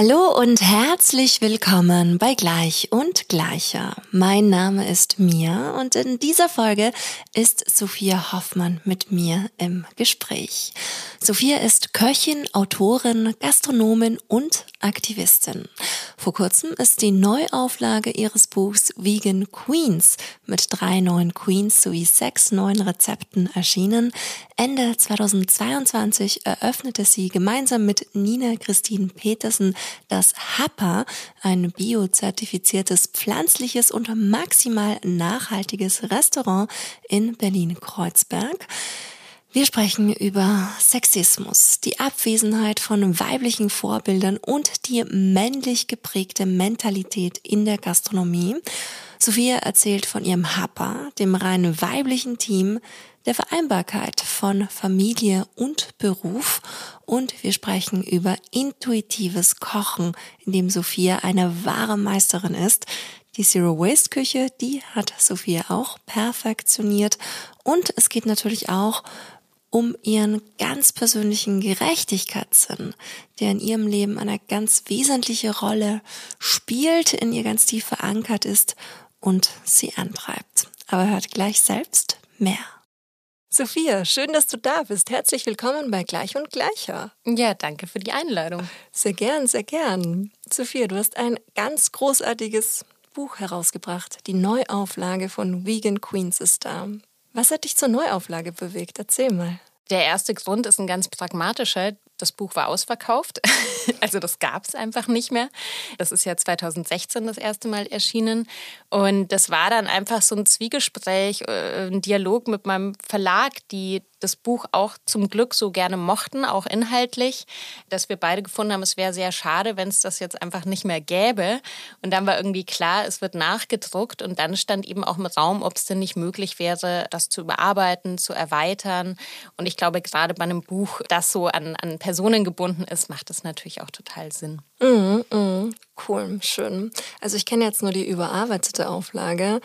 Hallo und herzlich willkommen bei Gleich und Gleicher. Mein Name ist Mia und in dieser Folge ist Sophia Hoffmann mit mir im Gespräch. Sophia ist Köchin, Autorin, Gastronomin und Aktivistin. Vor kurzem ist die Neuauflage ihres Buchs Vegan Queens mit drei neuen Queens sowie sechs neuen Rezepten erschienen. Ende 2022 eröffnete sie gemeinsam mit Nina Christine Petersen das HAPA, ein biozertifiziertes pflanzliches und maximal nachhaltiges Restaurant in Berlin-Kreuzberg. Wir sprechen über Sexismus, die Abwesenheit von weiblichen Vorbildern und die männlich geprägte Mentalität in der Gastronomie. Sophia erzählt von ihrem Happa, dem rein weiblichen Team, der Vereinbarkeit von Familie und Beruf und wir sprechen über intuitives Kochen, in dem Sophia eine wahre Meisterin ist. Die Zero Waste Küche, die hat Sophia auch perfektioniert und es geht natürlich auch um ihren ganz persönlichen Gerechtigkeitssinn, der in ihrem Leben eine ganz wesentliche Rolle spielt, in ihr ganz tief verankert ist und sie antreibt. Aber hört gleich selbst mehr. Sophia, schön, dass du da bist. Herzlich willkommen bei Gleich und Gleicher. Ja, danke für die Einladung. Sehr gern, sehr gern. Sophia, du hast ein ganz großartiges Buch herausgebracht. Die Neuauflage von Vegan Queens ist da. Was hat dich zur Neuauflage bewegt? Erzähl mal. Der erste Grund ist ein ganz pragmatischer. Das Buch war ausverkauft. Also das gab es einfach nicht mehr. Das ist ja 2016 das erste Mal erschienen. Und das war dann einfach so ein Zwiegespräch, äh, ein Dialog mit meinem Verlag, die das Buch auch zum Glück so gerne mochten, auch inhaltlich, dass wir beide gefunden haben, es wäre sehr schade, wenn es das jetzt einfach nicht mehr gäbe. Und dann war irgendwie klar, es wird nachgedruckt und dann stand eben auch im Raum, ob es denn nicht möglich wäre, das zu überarbeiten, zu erweitern. Und ich glaube, gerade bei einem Buch, das so an, an Personen gebunden ist, macht das natürlich auch total Sinn. Mm, mm, cool, schön. Also ich kenne jetzt nur die überarbeitete Auflage,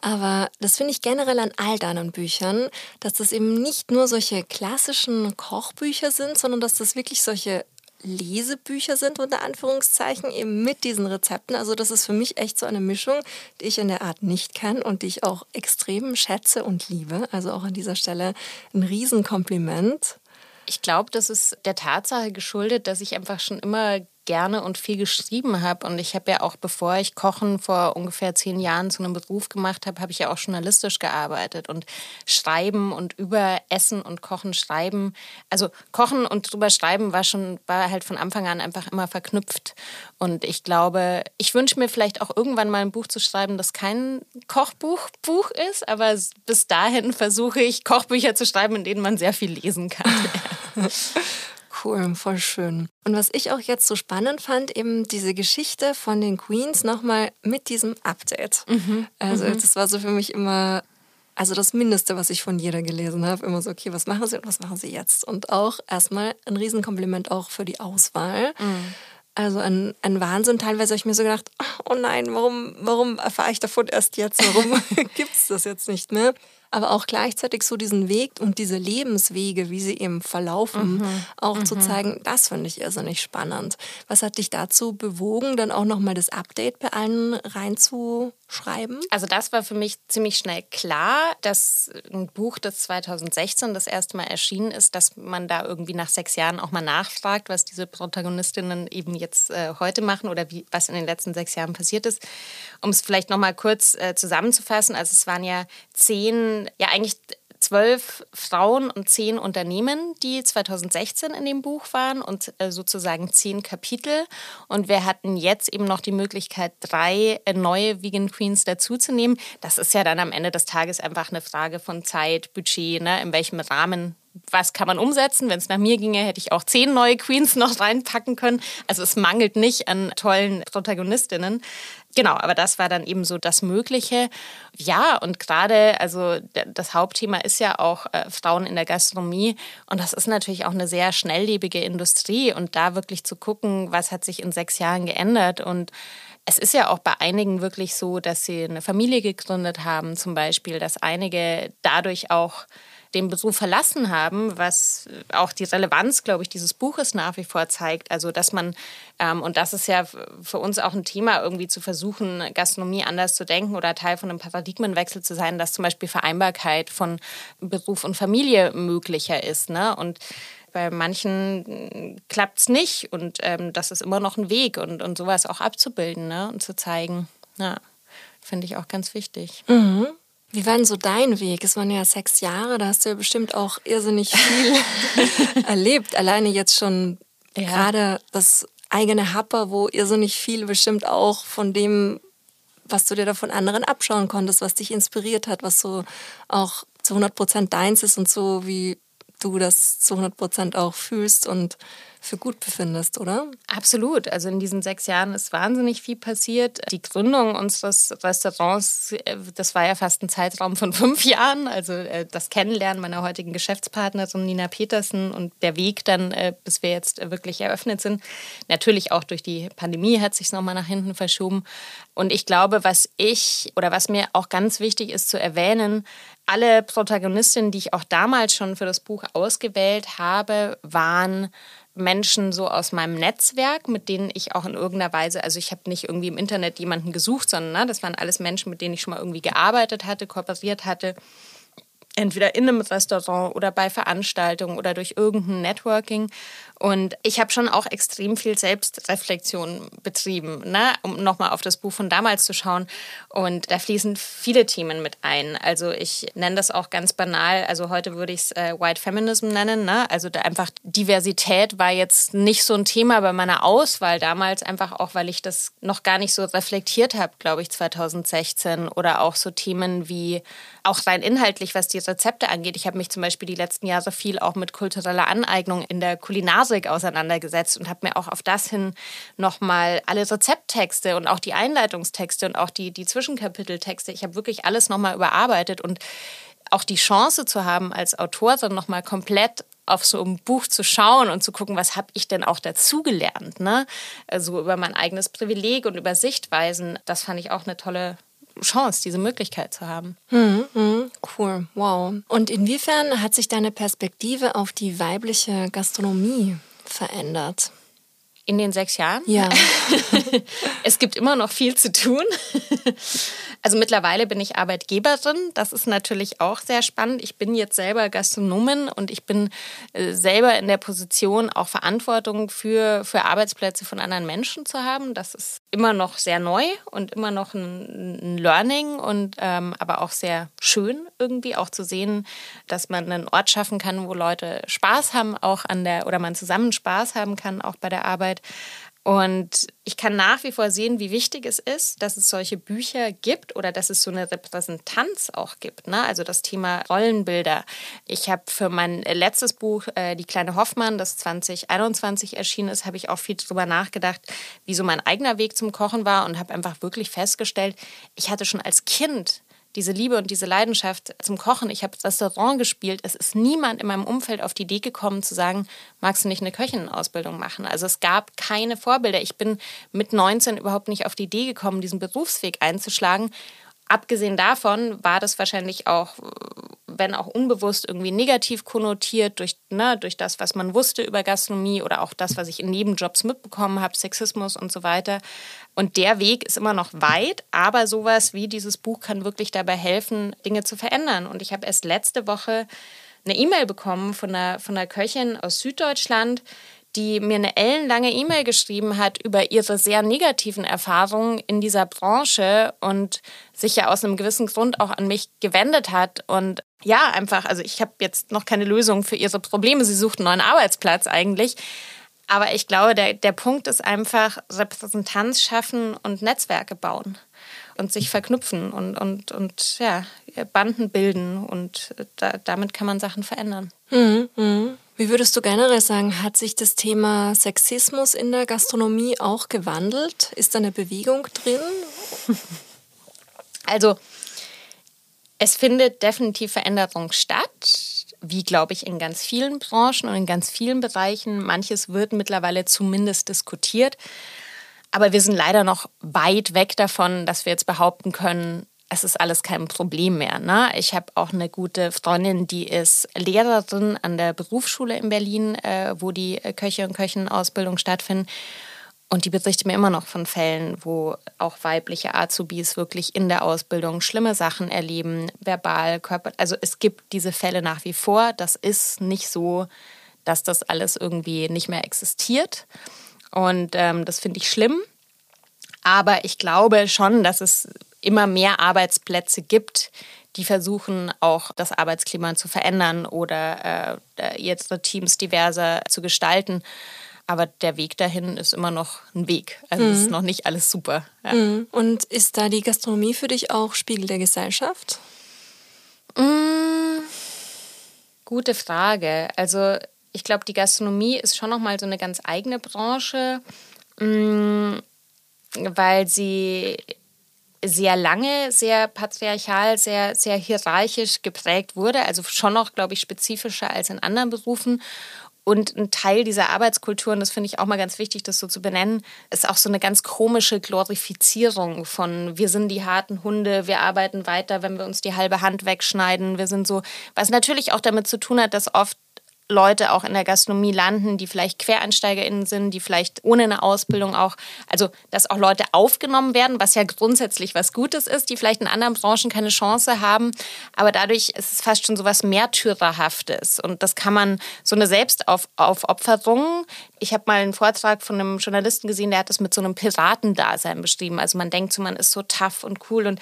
aber das finde ich generell an all deinen Büchern, dass das eben nicht nur solche klassischen Kochbücher sind, sondern dass das wirklich solche Lesebücher sind, unter Anführungszeichen, eben mit diesen Rezepten. Also das ist für mich echt so eine Mischung, die ich in der Art nicht kenne und die ich auch extrem schätze und liebe. Also auch an dieser Stelle ein Riesenkompliment. Ich glaube, das ist der Tatsache geschuldet, dass ich einfach schon immer gerne und viel geschrieben habe. Und ich habe ja auch, bevor ich Kochen vor ungefähr zehn Jahren zu einem Beruf gemacht habe, habe ich ja auch journalistisch gearbeitet und Schreiben und über Essen und Kochen schreiben. Also Kochen und drüber schreiben war schon, war halt von Anfang an einfach immer verknüpft. Und ich glaube, ich wünsche mir vielleicht auch irgendwann mal ein Buch zu schreiben, das kein Kochbuch Buch ist, aber bis dahin versuche ich Kochbücher zu schreiben, in denen man sehr viel lesen kann. Cool, voll schön. Und was ich auch jetzt so spannend fand, eben diese Geschichte von den Queens nochmal mit diesem Update. Mhm. Also mhm. das war so für mich immer, also das Mindeste, was ich von jeder gelesen habe, immer so, okay, was machen sie und was machen sie jetzt? Und auch erstmal ein Riesenkompliment auch für die Auswahl. Mhm. Also ein, ein Wahnsinn. Teilweise habe ich mir so gedacht, oh nein, warum, warum erfahre ich davon erst jetzt? Warum gibt es das jetzt nicht mehr? Aber auch gleichzeitig so diesen Weg und diese Lebenswege, wie sie eben verlaufen, mhm. auch mhm. zu zeigen, das finde ich irrsinnig spannend. Was hat dich dazu bewogen, dann auch nochmal das Update bei allen reinzuschreiben? Also das war für mich ziemlich schnell klar, dass ein Buch, das 2016 das erste Mal erschienen ist, dass man da irgendwie nach sechs Jahren auch mal nachfragt, was diese Protagonistinnen eben jetzt äh, heute machen oder wie, was in den letzten sechs Jahren passiert ist. Um es vielleicht nochmal kurz äh, zusammenzufassen, also es waren ja zehn ja eigentlich zwölf Frauen und zehn Unternehmen, die 2016 in dem Buch waren und äh, sozusagen zehn Kapitel. Und wir hatten jetzt eben noch die Möglichkeit, drei äh, neue Vegan Queens dazuzunehmen. Das ist ja dann am Ende des Tages einfach eine Frage von Zeit, Budget, ne? in welchem Rahmen was kann man umsetzen? Wenn es nach mir ginge, hätte ich auch zehn neue Queens noch reinpacken können. Also es mangelt nicht an tollen Protagonistinnen. Genau, aber das war dann eben so das Mögliche. Ja, und gerade, also das Hauptthema ist ja auch äh, Frauen in der Gastronomie. Und das ist natürlich auch eine sehr schnelllebige Industrie. Und da wirklich zu gucken, was hat sich in sechs Jahren geändert und es ist ja auch bei einigen wirklich so, dass sie eine Familie gegründet haben, zum Beispiel, dass einige dadurch auch den Beruf verlassen haben, was auch die Relevanz, glaube ich, dieses Buches nach wie vor zeigt. Also, dass man, ähm, und das ist ja für uns auch ein Thema, irgendwie zu versuchen, Gastronomie anders zu denken oder Teil von einem Paradigmenwechsel zu sein, dass zum Beispiel Vereinbarkeit von Beruf und Familie möglicher ist. Ne? Und bei manchen klappt es nicht und ähm, das ist immer noch ein Weg und, und sowas auch abzubilden ne? und zu zeigen. Ja, finde ich auch ganz wichtig. Mhm. Wie war denn so dein Weg? Es waren ja sechs Jahre, da hast du ja bestimmt auch irrsinnig viel erlebt. Alleine jetzt schon ja. gerade das eigene Happer, wo irrsinnig viel bestimmt auch von dem, was du dir da von anderen abschauen konntest, was dich inspiriert hat, was so auch zu 100 Prozent deins ist und so, wie du das zu 100 Prozent auch fühlst und für gut befindest, oder? Absolut. Also in diesen sechs Jahren ist wahnsinnig viel passiert. Die Gründung unseres Restaurants, äh, das war ja fast ein Zeitraum von fünf Jahren. Also äh, das Kennenlernen meiner heutigen Geschäftspartnerin Nina Petersen und der Weg dann, äh, bis wir jetzt wirklich eröffnet sind. Natürlich auch durch die Pandemie hat sich nochmal nach hinten verschoben. Und ich glaube, was ich oder was mir auch ganz wichtig ist zu erwähnen, alle Protagonistinnen, die ich auch damals schon für das Buch ausgewählt habe, waren Menschen so aus meinem Netzwerk, mit denen ich auch in irgendeiner Weise, also ich habe nicht irgendwie im Internet jemanden gesucht, sondern ne, das waren alles Menschen, mit denen ich schon mal irgendwie gearbeitet hatte, kooperiert hatte entweder in einem Restaurant oder bei Veranstaltungen oder durch irgendein Networking. Und ich habe schon auch extrem viel Selbstreflexion betrieben, ne? um nochmal auf das Buch von damals zu schauen. Und da fließen viele Themen mit ein. Also ich nenne das auch ganz banal. Also heute würde ich es äh, White Feminism nennen. Ne? Also da einfach Diversität war jetzt nicht so ein Thema bei meiner Auswahl damals, einfach auch, weil ich das noch gar nicht so reflektiert habe, glaube ich, 2016. Oder auch so Themen wie auch rein inhaltlich, was die Rezepte angeht. Ich habe mich zum Beispiel die letzten Jahre viel auch mit kultureller Aneignung in der Kulinarik auseinandergesetzt und habe mir auch auf das hin nochmal alle Rezepttexte und auch die Einleitungstexte und auch die, die Zwischenkapiteltexte, ich habe wirklich alles nochmal überarbeitet und auch die Chance zu haben, als Autor dann nochmal komplett auf so ein Buch zu schauen und zu gucken, was habe ich denn auch dazugelernt, ne? Also über mein eigenes Privileg und über Sichtweisen, das fand ich auch eine tolle Chance, diese Möglichkeit zu haben. Hm, hm, cool, wow. Und inwiefern hat sich deine Perspektive auf die weibliche Gastronomie verändert? In den sechs Jahren? Ja. es gibt immer noch viel zu tun. Also mittlerweile bin ich Arbeitgeberin. Das ist natürlich auch sehr spannend. Ich bin jetzt selber Gastronomin und ich bin äh, selber in der Position, auch Verantwortung für, für Arbeitsplätze von anderen Menschen zu haben. Das ist immer noch sehr neu und immer noch ein, ein Learning und ähm, aber auch sehr schön irgendwie auch zu sehen, dass man einen Ort schaffen kann, wo Leute Spaß haben, auch an der oder man zusammen Spaß haben kann, auch bei der Arbeit. Und ich kann nach wie vor sehen, wie wichtig es ist, dass es solche Bücher gibt oder dass es so eine Repräsentanz auch gibt. Ne? Also das Thema Rollenbilder. Ich habe für mein letztes Buch, äh, Die kleine Hoffmann, das 2021 erschienen ist, habe ich auch viel darüber nachgedacht, wie so mein eigener Weg zum Kochen war und habe einfach wirklich festgestellt, ich hatte schon als Kind diese Liebe und diese Leidenschaft zum Kochen. Ich habe Restaurant gespielt. Es ist niemand in meinem Umfeld auf die Idee gekommen zu sagen, magst du nicht eine Köchinnenausbildung machen? Also es gab keine Vorbilder. Ich bin mit 19 überhaupt nicht auf die Idee gekommen, diesen Berufsweg einzuschlagen. Abgesehen davon war das wahrscheinlich auch wenn auch unbewusst irgendwie negativ konnotiert durch, ne, durch das, was man wusste über Gastronomie oder auch das, was ich in Nebenjobs mitbekommen habe, Sexismus und so weiter. Und der Weg ist immer noch weit, aber sowas wie dieses Buch kann wirklich dabei helfen, Dinge zu verändern. Und ich habe erst letzte Woche eine E-Mail bekommen von einer, von einer Köchin aus Süddeutschland, die mir eine ellenlange E-Mail geschrieben hat über ihre sehr negativen Erfahrungen in dieser Branche und sich ja aus einem gewissen Grund auch an mich gewendet hat. Und ja, einfach, also ich habe jetzt noch keine Lösung für ihre Probleme. Sie sucht einen neuen Arbeitsplatz eigentlich. Aber ich glaube, der, der Punkt ist einfach Repräsentanz schaffen und Netzwerke bauen und sich verknüpfen und, und, und ja, Banden bilden und da, damit kann man Sachen verändern. Mhm, mh. Wie würdest du generell sagen, hat sich das Thema Sexismus in der Gastronomie auch gewandelt? Ist da eine Bewegung drin? Also, es findet definitiv Veränderung statt, wie glaube ich in ganz vielen Branchen und in ganz vielen Bereichen. Manches wird mittlerweile zumindest diskutiert. Aber wir sind leider noch weit weg davon, dass wir jetzt behaupten können, es ist alles kein Problem mehr. Ne? Ich habe auch eine gute Freundin, die ist Lehrerin an der Berufsschule in Berlin, äh, wo die Köche und Köchenausbildung stattfinden. Und die berichtet mir immer noch von Fällen, wo auch weibliche Azubis wirklich in der Ausbildung schlimme Sachen erleben, verbal, körper. Also es gibt diese Fälle nach wie vor. Das ist nicht so, dass das alles irgendwie nicht mehr existiert. Und ähm, das finde ich schlimm. Aber ich glaube schon, dass es immer mehr Arbeitsplätze gibt, die versuchen auch das Arbeitsklima zu verändern oder äh, jetzt Teams diverser zu gestalten. Aber der Weg dahin ist immer noch ein Weg. Also mhm. ist noch nicht alles super. Ja. Mhm. Und ist da die Gastronomie für dich auch Spiegel der Gesellschaft? Mhm. Gute Frage. Also ich glaube, die Gastronomie ist schon noch mal so eine ganz eigene Branche, mm, weil sie sehr lange, sehr patriarchal, sehr, sehr hierarchisch geprägt wurde. Also schon noch, glaube ich, spezifischer als in anderen Berufen. Und ein Teil dieser Arbeitskultur, und das finde ich auch mal ganz wichtig, das so zu benennen, ist auch so eine ganz komische Glorifizierung von wir sind die harten Hunde, wir arbeiten weiter, wenn wir uns die halbe Hand wegschneiden. Wir sind so, was natürlich auch damit zu tun hat, dass oft Leute auch in der Gastronomie landen, die vielleicht QuereinsteigerInnen sind, die vielleicht ohne eine Ausbildung auch, also dass auch Leute aufgenommen werden, was ja grundsätzlich was Gutes ist, die vielleicht in anderen Branchen keine Chance haben. Aber dadurch ist es fast schon so was Märtyrerhaftes. Und das kann man, so eine Selbstaufopferung. Ich habe mal einen Vortrag von einem Journalisten gesehen, der hat das mit so einem Piratendasein beschrieben. Also man denkt so, man ist so tough und cool und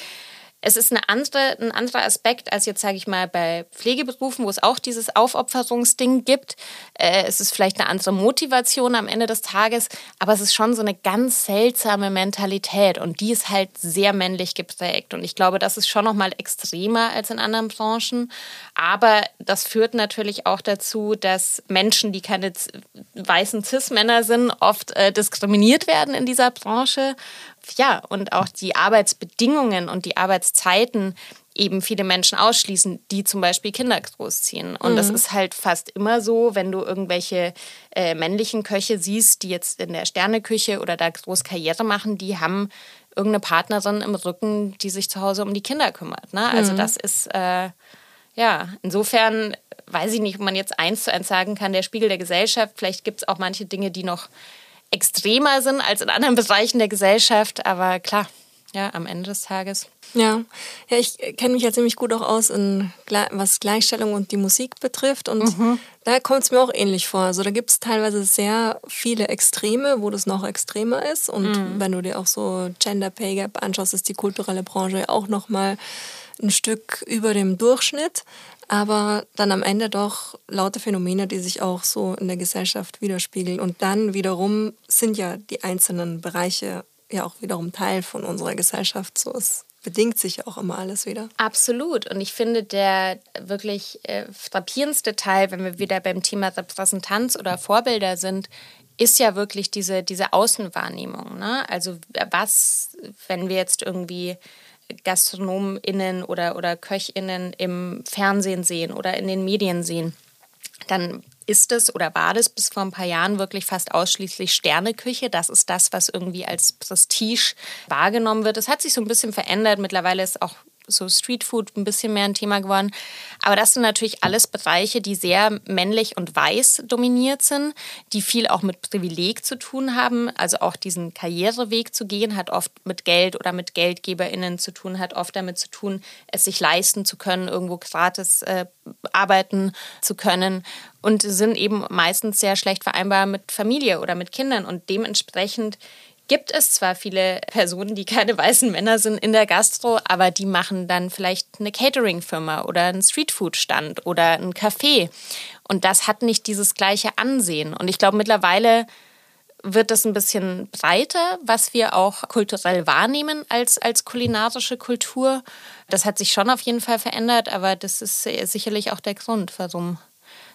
es ist eine andere, ein anderer Aspekt als jetzt, sage ich mal, bei Pflegeberufen, wo es auch dieses Aufopferungsding gibt. Äh, es ist vielleicht eine andere Motivation am Ende des Tages, aber es ist schon so eine ganz seltsame Mentalität und die ist halt sehr männlich geprägt. Und ich glaube, das ist schon noch mal extremer als in anderen Branchen. Aber das führt natürlich auch dazu, dass Menschen, die keine weißen Cis-Männer sind, oft äh, diskriminiert werden in dieser Branche ja, und auch die Arbeitsbedingungen und die Arbeitszeiten eben viele Menschen ausschließen, die zum Beispiel Kinder großziehen. Und mhm. das ist halt fast immer so, wenn du irgendwelche äh, männlichen Köche siehst, die jetzt in der Sterneküche oder da groß Karriere machen, die haben irgendeine Partnerin im Rücken, die sich zu Hause um die Kinder kümmert. Ne? Also mhm. das ist, äh, ja, insofern weiß ich nicht, ob man jetzt eins zu eins sagen kann, der Spiegel der Gesellschaft. Vielleicht gibt es auch manche Dinge, die noch extremer sind als in anderen Bereichen der Gesellschaft. Aber klar, ja, am Ende des Tages. Ja, ja ich kenne mich ja ziemlich gut auch aus, in, was Gleichstellung und die Musik betrifft. Und mhm. da kommt es mir auch ähnlich vor. Also da gibt es teilweise sehr viele Extreme, wo das noch extremer ist. Und mhm. wenn du dir auch so Gender Pay Gap anschaust, ist die kulturelle Branche auch noch mal ein Stück über dem Durchschnitt aber dann am Ende doch lauter Phänomene, die sich auch so in der Gesellschaft widerspiegeln. Und dann wiederum sind ja die einzelnen Bereiche ja auch wiederum Teil von unserer Gesellschaft. So es bedingt sich ja auch immer alles wieder. Absolut. Und ich finde, der wirklich äh, frappierendste Teil, wenn wir wieder beim Thema Repräsentanz oder Vorbilder sind, ist ja wirklich diese, diese Außenwahrnehmung. Ne? Also was, wenn wir jetzt irgendwie GastronomInnen oder, oder KöchInnen im Fernsehen sehen oder in den Medien sehen, dann ist es oder war das bis vor ein paar Jahren wirklich fast ausschließlich Sterneküche. Das ist das, was irgendwie als Prestige wahrgenommen wird. Es hat sich so ein bisschen verändert. Mittlerweile ist auch so Streetfood ein bisschen mehr ein Thema geworden. Aber das sind natürlich alles Bereiche, die sehr männlich und weiß dominiert sind, die viel auch mit Privileg zu tun haben. Also auch diesen Karriereweg zu gehen, hat oft mit Geld oder mit GeldgeberInnen zu tun, hat oft damit zu tun, es sich leisten zu können, irgendwo gratis äh, arbeiten zu können und sind eben meistens sehr schlecht vereinbar mit Familie oder mit Kindern und dementsprechend gibt es zwar viele Personen, die keine weißen Männer sind in der Gastro, aber die machen dann vielleicht eine Catering-Firma oder einen Streetfood-Stand oder ein Café. Und das hat nicht dieses gleiche Ansehen. Und ich glaube, mittlerweile wird das ein bisschen breiter, was wir auch kulturell wahrnehmen als, als kulinarische Kultur. Das hat sich schon auf jeden Fall verändert, aber das ist sicherlich auch der Grund, warum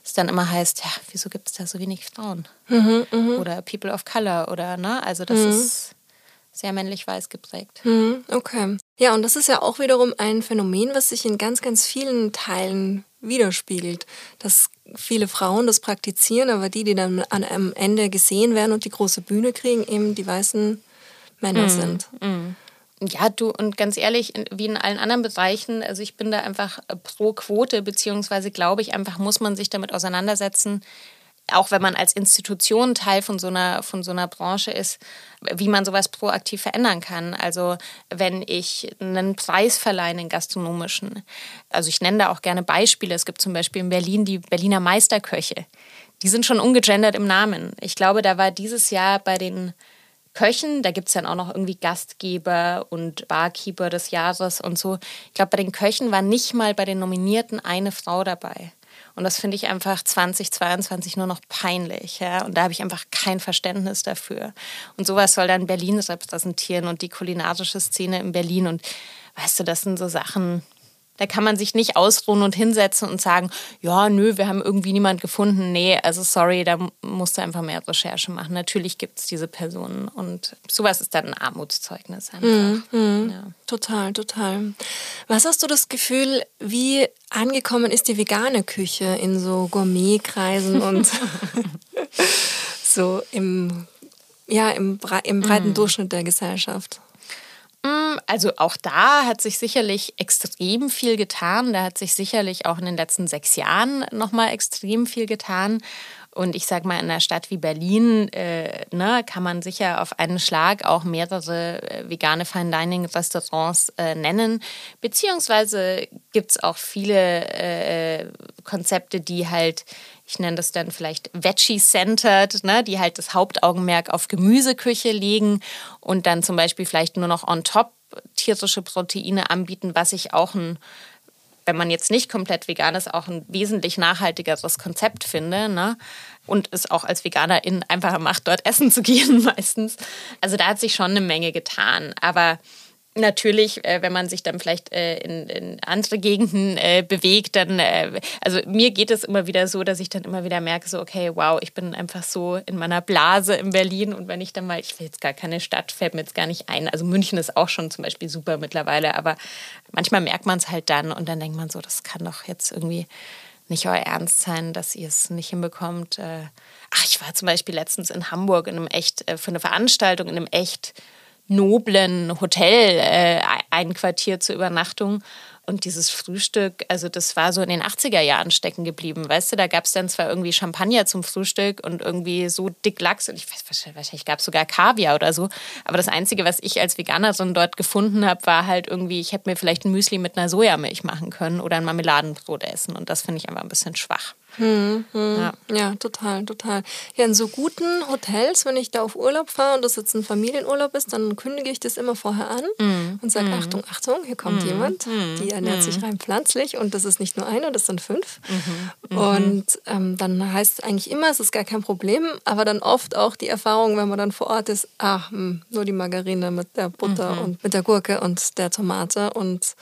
es dann immer heißt, ja, wieso gibt es da so wenig Frauen? Mhm, mh. Oder People of Color oder, ne? Also das mhm. ist sehr männlich-weiß geprägt. Mhm, okay. Ja, und das ist ja auch wiederum ein Phänomen, was sich in ganz, ganz vielen Teilen widerspiegelt. Dass viele Frauen das praktizieren, aber die, die dann am Ende gesehen werden und die große Bühne kriegen, eben die weißen Männer mm, sind. Mm. Ja, du, und ganz ehrlich, wie in allen anderen Bereichen, also ich bin da einfach pro Quote, beziehungsweise glaube ich einfach, muss man sich damit auseinandersetzen, auch wenn man als Institution Teil von so einer, von so einer Branche ist, wie man sowas proaktiv verändern kann. Also wenn ich einen Preis verleihe, einen gastronomischen, also ich nenne da auch gerne Beispiele. Es gibt zum Beispiel in Berlin die Berliner Meisterköche. Die sind schon ungegendert im Namen. Ich glaube, da war dieses Jahr bei den Köchen, da gibt es dann auch noch irgendwie Gastgeber und Barkeeper des Jahres und so. Ich glaube, bei den Köchen war nicht mal bei den Nominierten eine Frau dabei. Und das finde ich einfach 2022 nur noch peinlich. Ja? Und da habe ich einfach kein Verständnis dafür. Und sowas soll dann Berlin repräsentieren und die kulinarische Szene in Berlin. Und weißt du, das sind so Sachen, da kann man sich nicht ausruhen und hinsetzen und sagen, ja, nö, wir haben irgendwie niemand gefunden. Nee, also sorry, da musst du einfach mehr Recherche machen. Natürlich gibt es diese Personen und sowas ist dann ein Armutszeugnis einfach. Mm, mm, ja. Total, total. Was hast du das Gefühl, wie angekommen ist die vegane Küche in so Gourmetkreisen und so im, ja, im, im breiten mm. Durchschnitt der Gesellschaft? Mm, also auch da hat sich sicherlich extrem viel getan. Da hat sich sicherlich auch in den letzten sechs Jahren nochmal extrem viel getan. Und ich sage mal, in einer Stadt wie Berlin äh, ne, kann man sicher auf einen Schlag auch mehrere äh, vegane Fine Dining Restaurants äh, nennen. Beziehungsweise gibt es auch viele äh, Konzepte, die halt ich nenne das dann vielleicht Veggie-centered, ne, die halt das Hauptaugenmerk auf Gemüseküche legen und dann zum Beispiel vielleicht nur noch on top tierische Proteine anbieten, was ich auch ein wenn man jetzt nicht komplett vegan ist, auch ein wesentlich nachhaltigeres Konzept finde. Ne? Und es auch als Veganerin einfacher macht, dort essen zu gehen meistens. Also da hat sich schon eine Menge getan. Aber Natürlich, äh, wenn man sich dann vielleicht äh, in, in, andere Gegenden äh, bewegt, dann, äh, also mir geht es immer wieder so, dass ich dann immer wieder merke, so, okay, wow, ich bin einfach so in meiner Blase in Berlin und wenn ich dann mal, ich will jetzt gar keine Stadt, fällt mir jetzt gar nicht ein. Also München ist auch schon zum Beispiel super mittlerweile, aber manchmal merkt man es halt dann und dann denkt man so, das kann doch jetzt irgendwie nicht euer Ernst sein, dass ihr es nicht hinbekommt. Äh. Ach, ich war zum Beispiel letztens in Hamburg in einem echt, äh, für eine Veranstaltung in einem echt noblen Hotel äh, einquartiert zur Übernachtung. Und dieses Frühstück, also das war so in den 80er Jahren stecken geblieben. Weißt du, da gab es dann zwar irgendwie Champagner zum Frühstück und irgendwie so dick Lachs und ich weiß, wahrscheinlich gab es sogar Kaviar oder so. Aber das Einzige, was ich als Veganerin dort gefunden habe, war halt irgendwie, ich hätte mir vielleicht ein Müsli mit einer Sojamilch machen können oder ein Marmeladenbrot essen. Und das finde ich einfach ein bisschen schwach. Hm, hm. Ja. ja. total, total. Ja, in so guten Hotels, wenn ich da auf Urlaub fahre und das jetzt ein Familienurlaub ist, dann kündige ich das immer vorher an mm. und sage, mm. Achtung, Achtung, hier kommt mm. jemand, die ernährt sich rein pflanzlich und das ist nicht nur einer, das sind fünf. -hmm. Und ähm, dann heißt es eigentlich immer, es ist gar kein Problem, aber dann oft auch die Erfahrung, wenn man dann vor Ort ist, ach, hm, nur die Margarine mit der Butter -hmm. und mit der Gurke und der Tomate und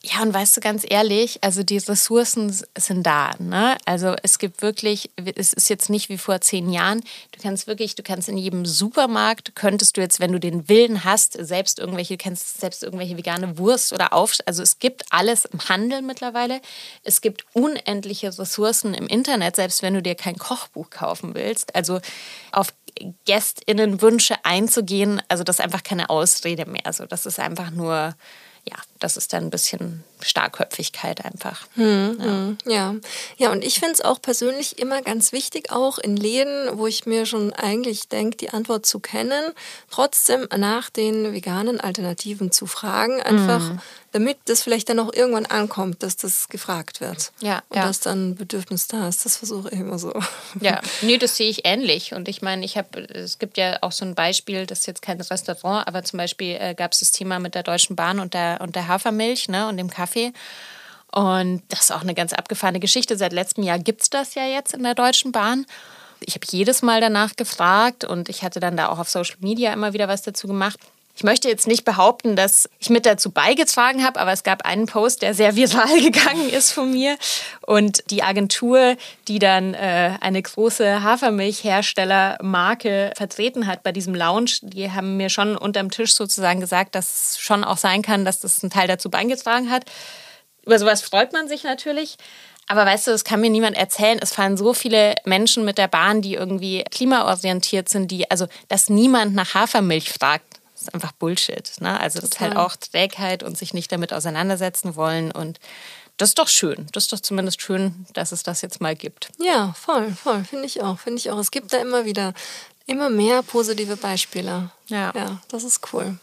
ja, und weißt du ganz ehrlich, also die Ressourcen sind da. Ne? Also es gibt wirklich, es ist jetzt nicht wie vor zehn Jahren. Du kannst wirklich, du kannst in jedem Supermarkt, könntest du jetzt, wenn du den Willen hast, selbst irgendwelche, kennst selbst irgendwelche vegane Wurst oder auf, also es gibt alles im Handel mittlerweile. Es gibt unendliche Ressourcen im Internet, selbst wenn du dir kein Kochbuch kaufen willst. Also auf GästInnenwünsche einzugehen, also das ist einfach keine Ausrede mehr. Also das ist einfach nur ja, das ist dann ein bisschen Starkköpfigkeit einfach. Hm, ja. Hm, ja. ja, und ich finde es auch persönlich immer ganz wichtig, auch in Läden, wo ich mir schon eigentlich denke, die Antwort zu kennen, trotzdem nach den veganen Alternativen zu fragen, einfach mhm. damit das vielleicht dann auch irgendwann ankommt, dass das gefragt wird. Ja, und ja. dass dann Bedürfnis da ist. Das versuche ich immer so. Ja, nee, das sehe ich ähnlich. Und ich meine, ich habe, es gibt ja auch so ein Beispiel, das ist jetzt kein Restaurant, aber zum Beispiel äh, gab es das Thema mit der Deutschen Bahn und der, und der Hafermilch ne, und dem Kaffee. Kaffee. Und das ist auch eine ganz abgefahrene Geschichte. Seit letztem Jahr gibt es das ja jetzt in der Deutschen Bahn. Ich habe jedes Mal danach gefragt und ich hatte dann da auch auf Social Media immer wieder was dazu gemacht. Ich möchte jetzt nicht behaupten, dass ich mit dazu beigetragen habe, aber es gab einen Post, der sehr viral gegangen ist von mir. Und die Agentur, die dann äh, eine große Hafermilchherstellermarke vertreten hat bei diesem Lounge, die haben mir schon unterm Tisch sozusagen gesagt, dass es schon auch sein kann, dass das einen Teil dazu beigetragen hat. Über sowas freut man sich natürlich. Aber weißt du, das kann mir niemand erzählen. Es fahren so viele Menschen mit der Bahn, die irgendwie klimaorientiert sind, die, also, dass niemand nach Hafermilch fragt Das ist einfach Bullshit. Ne? Also das Total. ist halt auch Trägheit und sich nicht damit auseinandersetzen wollen. Und das ist doch schön. Das ist doch zumindest schön, dass es das jetzt mal gibt. Ja, voll, voll. Finde ich auch. Finde ich auch. Es gibt da immer wieder immer mehr positive Beispiele. Ja. Ja, das ist cool.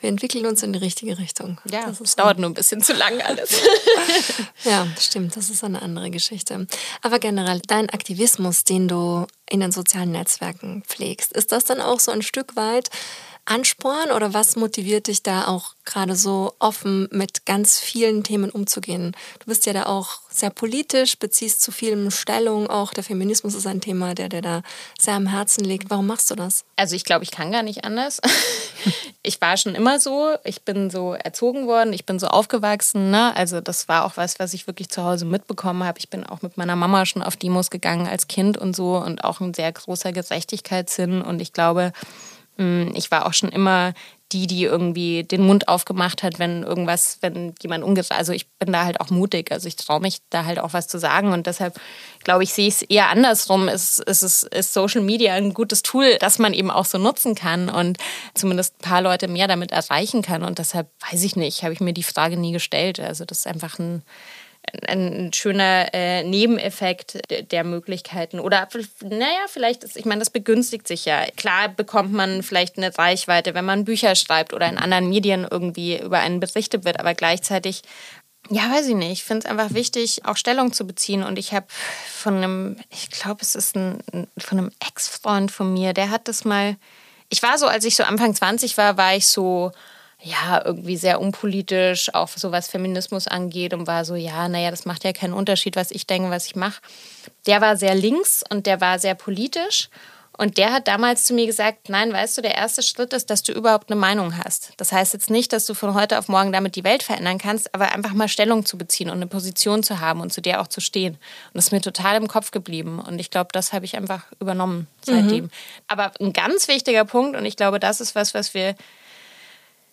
Wir entwickeln uns in die richtige Richtung. Ja, das es dauert nur ein bisschen zu lang alles. Ja, stimmt, das ist eine andere Geschichte. Aber generell, dein Aktivismus, den du in den sozialen Netzwerken pflegst, ist das dann auch so ein Stück weit Ansporn oder was motiviert dich da auch gerade so offen mit ganz vielen Themen umzugehen? Du bist ja da auch sehr politisch, beziehst zu vielem Stellung, auch der Feminismus ist ein Thema, der dir da sehr am Herzen liegt. Warum machst du das? Also ich glaube, ich kann gar nicht anders. Ich war schon immer so. Ich bin so erzogen worden. Ich bin so aufgewachsen. Ne? Also das war auch was, was ich wirklich zu Hause mitbekommen habe. Ich bin auch mit meiner Mama schon auf Demos gegangen als Kind und so und auch ein sehr großer Gerechtigkeitssinn. Und ich glaube, ich war auch schon immer die, die irgendwie den Mund aufgemacht hat, wenn irgendwas, wenn jemand ungerecht, also ich bin da halt auch mutig, also ich traue mich da halt auch was zu sagen und deshalb glaube ich, sehe ich es eher andersrum. Es, es ist, ist Social Media ein gutes Tool, das man eben auch so nutzen kann und zumindest ein paar Leute mehr damit erreichen kann und deshalb weiß ich nicht, habe ich mir die Frage nie gestellt. Also das ist einfach ein ein schöner äh, Nebeneffekt der, Möglichkeiten. Oder naja, vielleicht ist, ich meine, das begünstigt sich ja. Klar bekommt man vielleicht eine Reichweite, wenn man Bücher schreibt oder in anderen Medien irgendwie über einen berichtet wird, aber gleichzeitig ja, weiß ich nicht. Ich finde es einfach wichtig, auch Stellung zu beziehen. Und ich habe von einem, ich glaube, es ist ein, von einem Ex-Freund von mir, der hat das mal. Ich war so, als ich so Anfang 20 war, war ich so, ja, irgendwie sehr unpolitisch, auch so was Feminismus angeht und war so, ja, naja, das macht ja keinen Unterschied, was ich denke, was ich mache. Der war sehr links und der war sehr politisch. Und der hat damals zu mir gesagt, nein, weißt du, der erste Schritt ist, dass du überhaupt eine Meinung hast. Das heißt jetzt nicht, dass du von heute auf morgen damit die Welt verändern kannst, aber einfach mal Stellung zu beziehen und eine Position zu haben und zu der auch zu stehen. Und das ist mir total im Kopf geblieben. Und ich glaube, das habe ich einfach übernommen seitdem. Mhm. Aber ein ganz wichtiger Punkt, und ich glaube, das ist was, was wir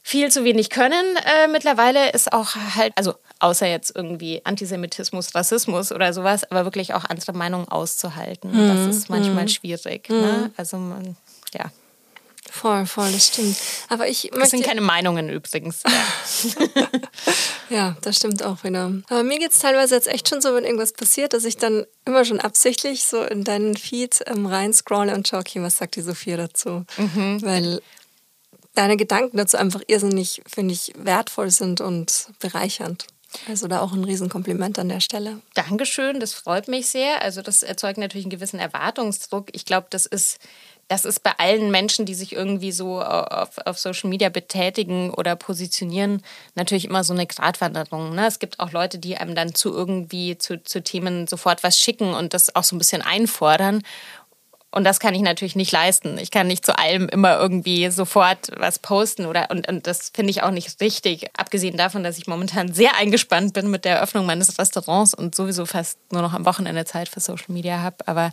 viel zu wenig können äh, mittlerweile, ist auch halt, also außer jetzt irgendwie Antisemitismus, Rassismus oder sowas, aber wirklich auch andere Meinungen auszuhalten. Mhm. Das ist manchmal mhm. schwierig. Ne? Mhm. Also man, ja. Voll, voll, das stimmt. Aber ich Das sind keine Meinungen übrigens. Ja. ja, das stimmt auch wieder. Aber mir geht es teilweise jetzt echt schon so, wenn irgendwas passiert, dass ich dann immer schon absichtlich so in deinen Feed ähm, rein scrolle und schaue, okay, was sagt die Sophia dazu? Mhm. Weil deine Gedanken dazu einfach irrsinnig, finde ich, wertvoll sind und bereichernd. Also da auch ein Riesenkompliment an der Stelle. Dankeschön, das freut mich sehr. Also das erzeugt natürlich einen gewissen Erwartungsdruck. Ich glaube, das ist, das ist bei allen Menschen, die sich irgendwie so auf, auf Social Media betätigen oder positionieren, natürlich immer so eine Gratwanderung. Ne? Es gibt auch Leute, die einem dann zu irgendwie zu, zu Themen sofort was schicken und das auch so ein bisschen einfordern. Und das kann ich natürlich nicht leisten. Ich kann nicht zu allem immer irgendwie sofort was posten oder und, und das finde ich auch nicht richtig. Abgesehen davon, dass ich momentan sehr eingespannt bin mit der Eröffnung meines Restaurants und sowieso fast nur noch am Wochenende Zeit für Social Media habe. Aber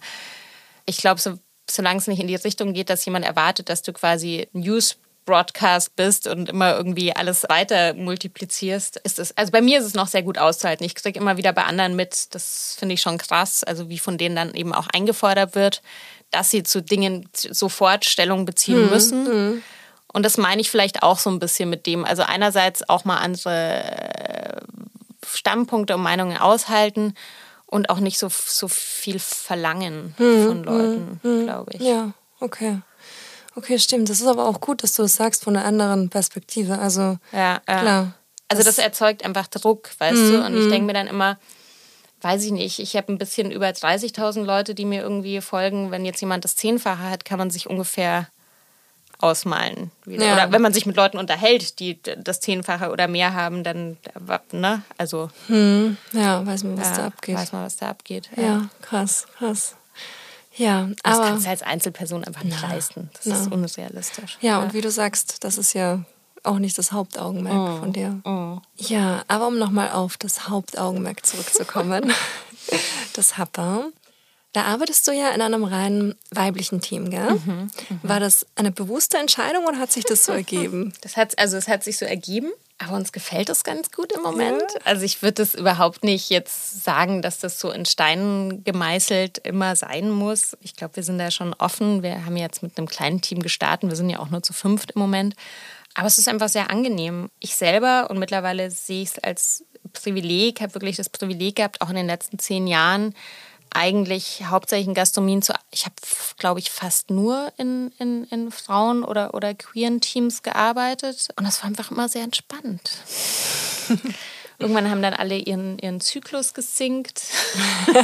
ich glaube, so, solange es nicht in die Richtung geht, dass jemand erwartet, dass du quasi News Broadcast bist und immer irgendwie alles weiter multiplizierst, ist es, also bei mir ist es noch sehr gut auszuhalten. Ich kriege immer wieder bei anderen mit, das finde ich schon krass, also wie von denen dann eben auch eingefordert wird dass sie zu Dingen sofort Stellung beziehen mhm. müssen. Mhm. Und das meine ich vielleicht auch so ein bisschen mit dem. Also einerseits auch mal andere Standpunkte und Meinungen aushalten und auch nicht so, so viel verlangen mhm. von Leuten, mhm. glaube ich. Ja, okay. Okay, stimmt. Das ist aber auch gut, dass du es das sagst von einer anderen Perspektive. Also ja, ja. klar. Also das, das, erzeugt einfach Druck, weißt du? Und ich mhm. denke mir dann immer, weiß ich nicht, ich habe ein bisschen über 30.000 Leute, die mir irgendwie folgen. Wenn jetzt jemand das Zehnfache hat, kann man sich ungefähr ausmalen. Ja. Oder wenn man sich mit Leuten unterhält, die das Zehnfache oder mehr haben, dann, ne, also. Hm. Ja, weiß man, was ja, da abgeht. Weiß man, was da abgeht. Ja, ja krass, krass. Ja, das aber. kannst du als Einzelperson einfach nicht na, leisten. Das na. ist unrealistisch. Ja, und wie du sagst, das ist ja auch nicht das Hauptaugenmerk oh, von dir. Oh. Ja, aber um nochmal auf das Hauptaugenmerk zurückzukommen, das Happer. Da arbeitest du ja in einem rein weiblichen Team, gell? Mhm, mh. War das eine bewusste Entscheidung oder hat sich das so ergeben? Das hat, also es hat sich so ergeben. Aber uns gefällt es ganz gut im Moment. Ja. Also ich würde es überhaupt nicht jetzt sagen, dass das so in Steinen gemeißelt immer sein muss. Ich glaube, wir sind da schon offen. Wir haben jetzt mit einem kleinen Team gestartet. Wir sind ja auch nur zu fünft im Moment. Aber es ist einfach sehr angenehm. Ich selber und mittlerweile sehe ich es als Privileg, habe wirklich das Privileg gehabt, auch in den letzten zehn Jahren eigentlich hauptsächlich in Gastronomien zu. Ich habe, glaube ich, fast nur in, in, in Frauen- oder, oder queeren Teams gearbeitet. Und das war einfach immer sehr entspannt. Irgendwann haben dann alle ihren, ihren Zyklus gesinkt.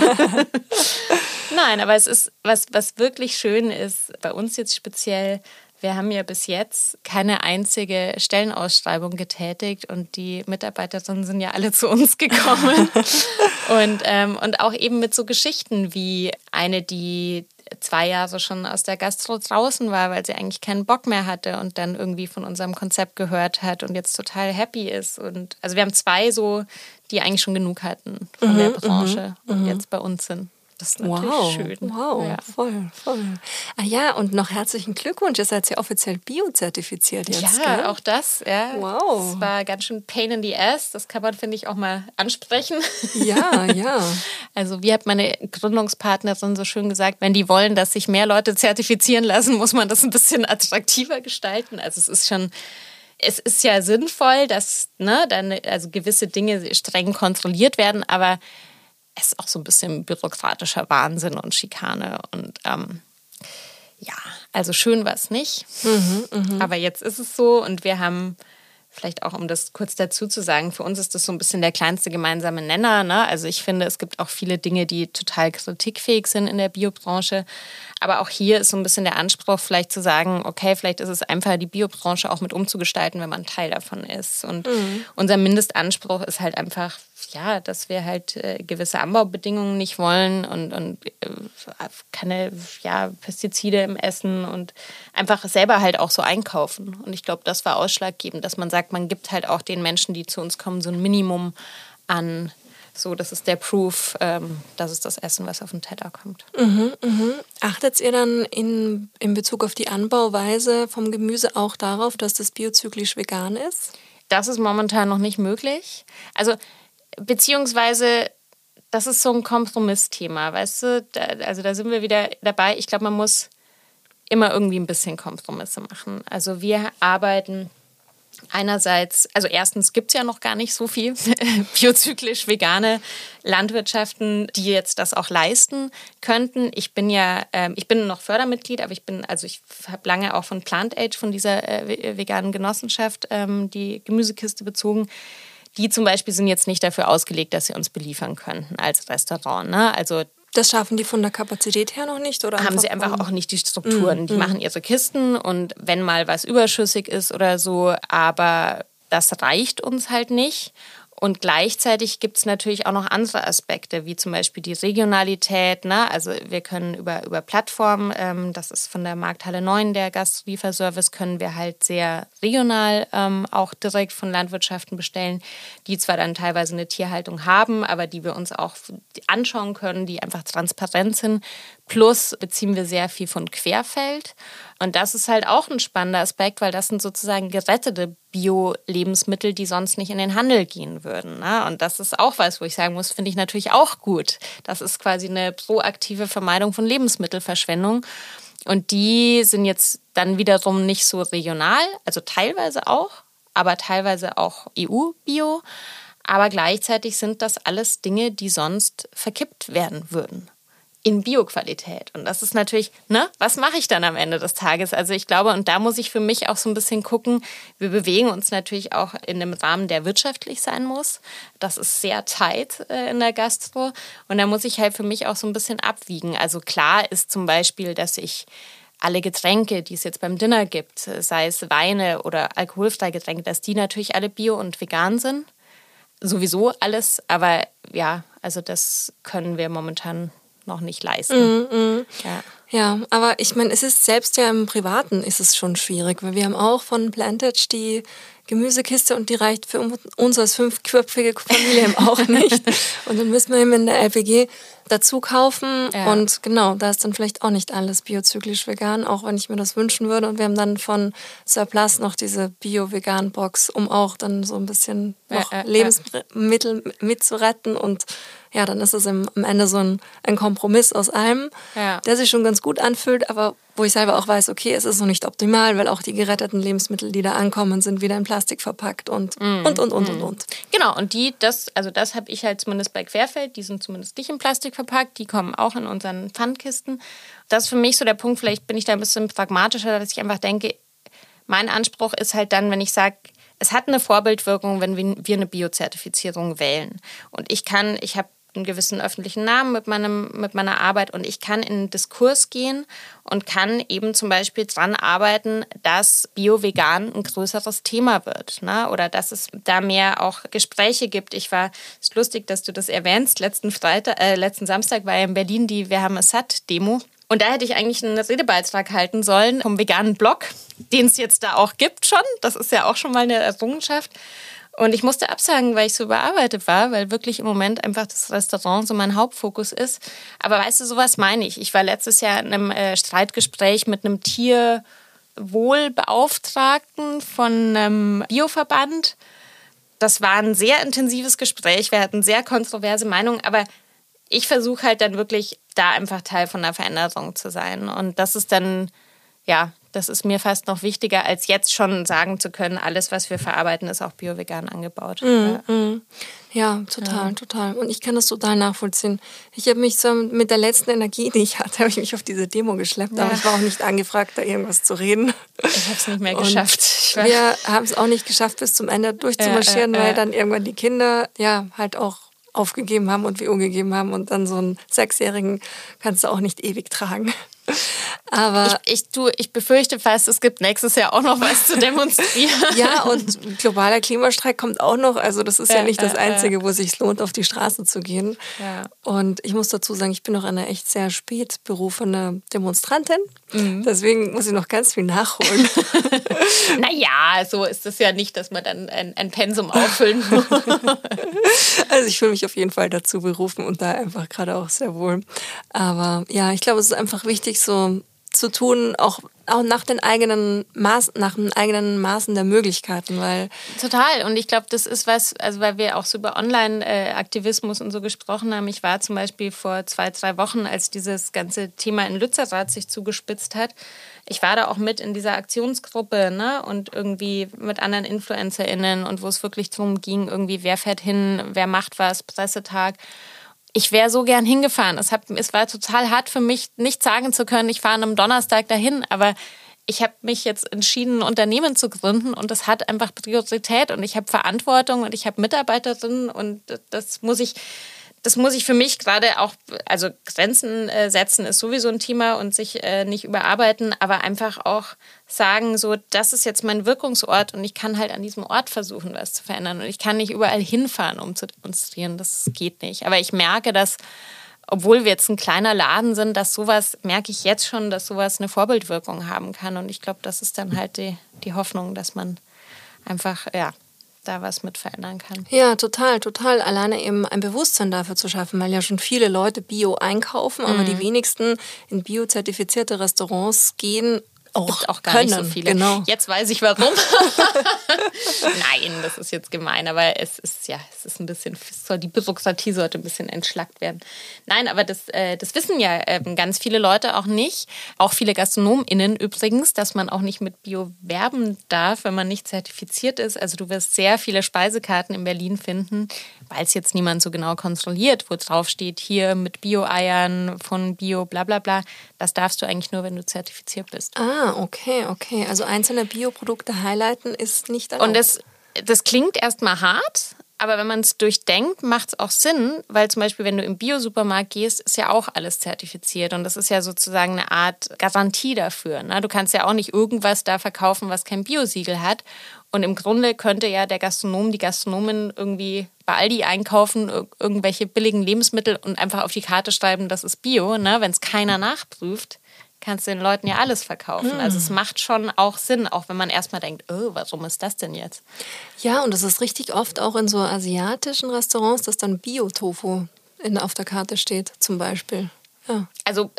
Nein, aber es ist, was, was wirklich schön ist, bei uns jetzt speziell, wir haben ja bis jetzt keine einzige Stellenausschreibung getätigt und die Mitarbeiterinnen sind ja alle zu uns gekommen. und, ähm, und auch eben mit so Geschichten wie eine, die zwei Jahre schon aus der Gastro draußen war, weil sie eigentlich keinen Bock mehr hatte und dann irgendwie von unserem Konzept gehört hat und jetzt total happy ist. Und also wir haben zwei so, die eigentlich schon genug hatten von mhm, der Branche mhm, und mhm. jetzt bei uns sind. Das ist natürlich wow, schön. Wow, ja. voll, voll. Ah ja, und noch herzlichen Glückwunsch. Ihr seid ja offiziell biozertifiziert jetzt. Ja, gell? auch das. Ja. Wow. Das war ganz schön Pain in the Ass. Das kann man, finde ich, auch mal ansprechen. Ja, ja. Also, wie hat meine Gründungspartnerin so schön gesagt, wenn die wollen, dass sich mehr Leute zertifizieren lassen, muss man das ein bisschen attraktiver gestalten. Also, es ist schon es ist ja sinnvoll, dass ne, dann also gewisse Dinge streng kontrolliert werden, aber es ist auch so ein bisschen bürokratischer Wahnsinn und Schikane. Und ähm, ja, also schön war es nicht. Mhm, mh. Aber jetzt ist es so und wir haben vielleicht auch, um das kurz dazu zu sagen, für uns ist das so ein bisschen der kleinste gemeinsame Nenner. Ne? Also ich finde, es gibt auch viele Dinge, die total kritikfähig sind in der Biobranche. Aber auch hier ist so ein bisschen der Anspruch, vielleicht zu sagen, okay, vielleicht ist es einfach, die Biobranche auch mit umzugestalten, wenn man Teil davon ist. Und mhm. unser Mindestanspruch ist halt einfach, ja, dass wir halt äh, gewisse Anbaubedingungen nicht wollen und, und äh, keine ja, Pestizide im Essen und einfach selber halt auch so einkaufen. Und ich glaube, das war ausschlaggebend, dass man sagt, man gibt halt auch den Menschen, die zu uns kommen, so ein Minimum an so, das ist der Proof, ähm, das ist das Essen, was auf den Teller kommt. Mhm, mhm. Achtet ihr dann in, in Bezug auf die Anbauweise vom Gemüse auch darauf, dass das biozyklisch vegan ist? Das ist momentan noch nicht möglich. Also, beziehungsweise, das ist so ein Kompromissthema, weißt du? Da, also, da sind wir wieder dabei. Ich glaube, man muss immer irgendwie ein bisschen Kompromisse machen. Also, wir arbeiten Einerseits, also erstens gibt es ja noch gar nicht so viel biozyklisch vegane Landwirtschaften, die jetzt das auch leisten könnten. Ich bin ja, äh, ich bin noch Fördermitglied, aber ich bin, also ich habe lange auch von Plant Age, von dieser äh, veganen Genossenschaft, ähm, die Gemüsekiste bezogen. Die zum Beispiel sind jetzt nicht dafür ausgelegt, dass sie uns beliefern könnten als Restaurant. Ne? Also das schaffen die von der Kapazität her noch nicht? Oder haben sie einfach auch nicht die Strukturen. Mm, die mm. machen ihre Kisten und wenn mal was überschüssig ist oder so, aber das reicht uns halt nicht. Und gleichzeitig gibt es natürlich auch noch andere Aspekte, wie zum Beispiel die Regionalität. Ne? Also wir können über, über Plattformen, ähm, das ist von der Markthalle 9, der Gastlieferservice, können wir halt sehr regional ähm, auch direkt von Landwirtschaften bestellen, die zwar dann teilweise eine Tierhaltung haben, aber die wir uns auch anschauen können, die einfach transparent sind. Plus beziehen wir sehr viel von Querfeld. Und das ist halt auch ein spannender Aspekt, weil das sind sozusagen gerettete Bio-Lebensmittel, die sonst nicht in den Handel gehen würden. Ne? Und das ist auch was, wo ich sagen muss, finde ich natürlich auch gut. Das ist quasi eine proaktive Vermeidung von Lebensmittelverschwendung. Und die sind jetzt dann wiederum nicht so regional, also teilweise auch, aber teilweise auch EU-Bio. Aber gleichzeitig sind das alles Dinge, die sonst verkippt werden würden in Bioqualität. Und das ist natürlich, ne, was mache ich dann am Ende des Tages? Also ich glaube, und da muss ich für mich auch so ein bisschen gucken, wir bewegen uns natürlich auch in einem Rahmen, der wirtschaftlich sein muss. Das ist sehr tight äh, in der Gastro. Und da muss ich halt für mich auch so ein bisschen abwiegen. Also klar ist zum Beispiel, dass ich alle Getränke, die es jetzt beim Dinner gibt, sei es Weine oder alkoholfreie Getränke, dass die natürlich alle bio und vegan sind. Sowieso alles, aber ja, also das können wir momentan noch nicht leisten. Mm, mm. Ja. ja, aber ich meine, es ist selbst ja im Privaten ist es schon schwierig, weil wir haben auch von Plantage die Gemüsekiste und die reicht für uns als fünfköpfige Familie auch nicht. Und dann müssen wir eben in der LPG dazu kaufen. Ja. Und genau, da ist dann vielleicht auch nicht alles biozyklisch vegan, auch wenn ich mir das wünschen würde. Und wir haben dann von Surplus noch diese Bio-Vegan-Box, um auch dann so ein bisschen noch ja, Lebensmittel mitzuretten und ja, dann ist es im, am Ende so ein, ein Kompromiss aus allem, ja. der sich schon ganz gut anfühlt, aber wo ich selber auch weiß, okay, es ist noch nicht optimal, weil auch die geretteten Lebensmittel, die da ankommen, sind wieder in Plastik verpackt und mm. und und und mm. und und. Genau, und die, das, also das habe ich halt zumindest bei Querfeld, die sind zumindest nicht in Plastik verpackt, die kommen auch in unseren Pfandkisten. Das ist für mich so der Punkt, vielleicht bin ich da ein bisschen pragmatischer, dass ich einfach denke, mein Anspruch ist halt dann, wenn ich sage, es hat eine Vorbildwirkung, wenn wir eine Biozertifizierung wählen. Und ich kann, ich habe einen gewissen öffentlichen Namen mit, meinem, mit meiner Arbeit und ich kann in einen Diskurs gehen und kann eben zum Beispiel daran arbeiten, dass Bio-Vegan ein größeres Thema wird ne? oder dass es da mehr auch Gespräche gibt. Ich war, es ist lustig, dass du das erwähnst, letzten, Freitag, äh, letzten Samstag war ja in Berlin die Wir haben es satt Demo und da hätte ich eigentlich einen Redebeitrag halten sollen vom veganen Blog, den es jetzt da auch gibt schon. Das ist ja auch schon mal eine Errungenschaft. Und ich musste absagen, weil ich so überarbeitet war, weil wirklich im Moment einfach das Restaurant so mein Hauptfokus ist. Aber weißt du, sowas meine ich. Ich war letztes Jahr in einem äh, Streitgespräch mit einem Tierwohlbeauftragten von einem Bioverband. Das war ein sehr intensives Gespräch. Wir hatten sehr kontroverse Meinungen, aber ich versuche halt dann wirklich da einfach Teil von der Veränderung zu sein. Und das ist dann, ja, das ist mir fast noch wichtiger, als jetzt schon sagen zu können, alles, was wir verarbeiten, ist auch bio-vegan angebaut. Mm, mm. Ja, total, ja. total. Und ich kann das total nachvollziehen. Ich habe mich so mit der letzten Energie, die ich hatte, habe ich mich auf diese Demo geschleppt, ja. aber ich war auch nicht angefragt, da irgendwas zu reden. Ich habe es nicht mehr geschafft. Wir haben es auch nicht geschafft, bis zum Ende durchzumarschieren, ja, weil dann irgendwann die Kinder ja halt auch aufgegeben haben und wir umgegeben haben und dann so einen Sechsjährigen kannst du auch nicht ewig tragen. Aber ich, ich, tu, ich befürchte fast, es gibt nächstes Jahr auch noch was zu demonstrieren. ja, und globaler Klimastreik kommt auch noch. Also das ist ja, ja nicht das Einzige, wo es sich lohnt, auf die Straße zu gehen. Ja. Und ich muss dazu sagen, ich bin noch eine echt sehr spät berufene Demonstrantin. Mhm. Deswegen muss ich noch ganz viel nachholen. naja, so ist es ja nicht, dass man dann ein, ein Pensum auffüllen muss. also ich fühle mich auf jeden Fall dazu berufen und da einfach gerade auch sehr wohl. Aber ja, ich glaube, es ist einfach wichtig, so zu tun, auch, auch nach den eigenen Maß, nach den eigenen Maßen der Möglichkeiten, weil total. Und ich glaube, das ist was, also weil wir auch so über Online-Aktivismus und so gesprochen haben. Ich war zum Beispiel vor zwei, drei Wochen, als dieses ganze Thema in Lützerath sich zugespitzt hat. Ich war da auch mit in dieser Aktionsgruppe, ne? Und irgendwie mit anderen InfluencerInnen und wo es wirklich darum ging, irgendwie, wer fährt hin, wer macht was, Pressetag ich wäre so gern hingefahren. Es, hat, es war total hart für mich, nicht sagen zu können, ich fahre am Donnerstag dahin, aber ich habe mich jetzt entschieden, ein Unternehmen zu gründen und das hat einfach Priorität und ich habe Verantwortung und ich habe Mitarbeiterinnen und das muss ich das muss ich für mich gerade auch, also Grenzen äh, setzen ist sowieso ein Thema und sich äh, nicht überarbeiten, aber einfach auch sagen, so, das ist jetzt mein Wirkungsort und ich kann halt an diesem Ort versuchen, was zu verändern. Und ich kann nicht überall hinfahren, um zu demonstrieren. Das geht nicht. Aber ich merke, dass, obwohl wir jetzt ein kleiner Laden sind, dass sowas, merke ich jetzt schon, dass sowas eine Vorbildwirkung haben kann. Und ich glaube, das ist dann halt die, die Hoffnung, dass man einfach, ja, da was mit verändern kann. Ja, total, total. Alleine eben ein Bewusstsein dafür zu schaffen, weil ja schon viele Leute Bio einkaufen, mhm. aber die wenigsten in bio-zertifizierte Restaurants gehen auch, gibt auch gar können. nicht so viele. Genau. Jetzt weiß ich warum. Nein, das ist jetzt gemein, aber es ist ja, es ist ein bisschen, soll, die Bürokratie sollte ein bisschen entschlackt werden. Nein, aber das, äh, das wissen ja äh, ganz viele Leute auch nicht. Auch viele GastronomInnen übrigens, dass man auch nicht mit Bio werben darf, wenn man nicht zertifiziert ist. Also du wirst sehr viele Speisekarten in Berlin finden, weil es jetzt niemand so genau kontrolliert, wo drauf steht, hier mit Bio-Eiern von Bio, bla bla bla. Das darfst du eigentlich nur, wenn du zertifiziert bist. Ah, okay, okay. Also einzelne Bioprodukte highlighten ist nicht erlaubt. Und das, das klingt erstmal hart, aber wenn man es durchdenkt, macht es auch Sinn, weil zum Beispiel, wenn du im Biosupermarkt gehst, ist ja auch alles zertifiziert. Und das ist ja sozusagen eine Art Garantie dafür. Ne? Du kannst ja auch nicht irgendwas da verkaufen, was kein Biosiegel hat. Und im Grunde könnte ja der Gastronom, die Gastronomin irgendwie bei Aldi einkaufen, irgendwelche billigen Lebensmittel und einfach auf die Karte schreiben, das ist Bio, ne? wenn es keiner nachprüft kannst du den Leuten ja alles verkaufen. Mhm. Also es macht schon auch Sinn, auch wenn man erstmal denkt, oh, warum ist das denn jetzt? Ja, und das ist richtig oft auch in so asiatischen Restaurants, dass dann Bio-Tofu auf der Karte steht, zum Beispiel. Ja. Also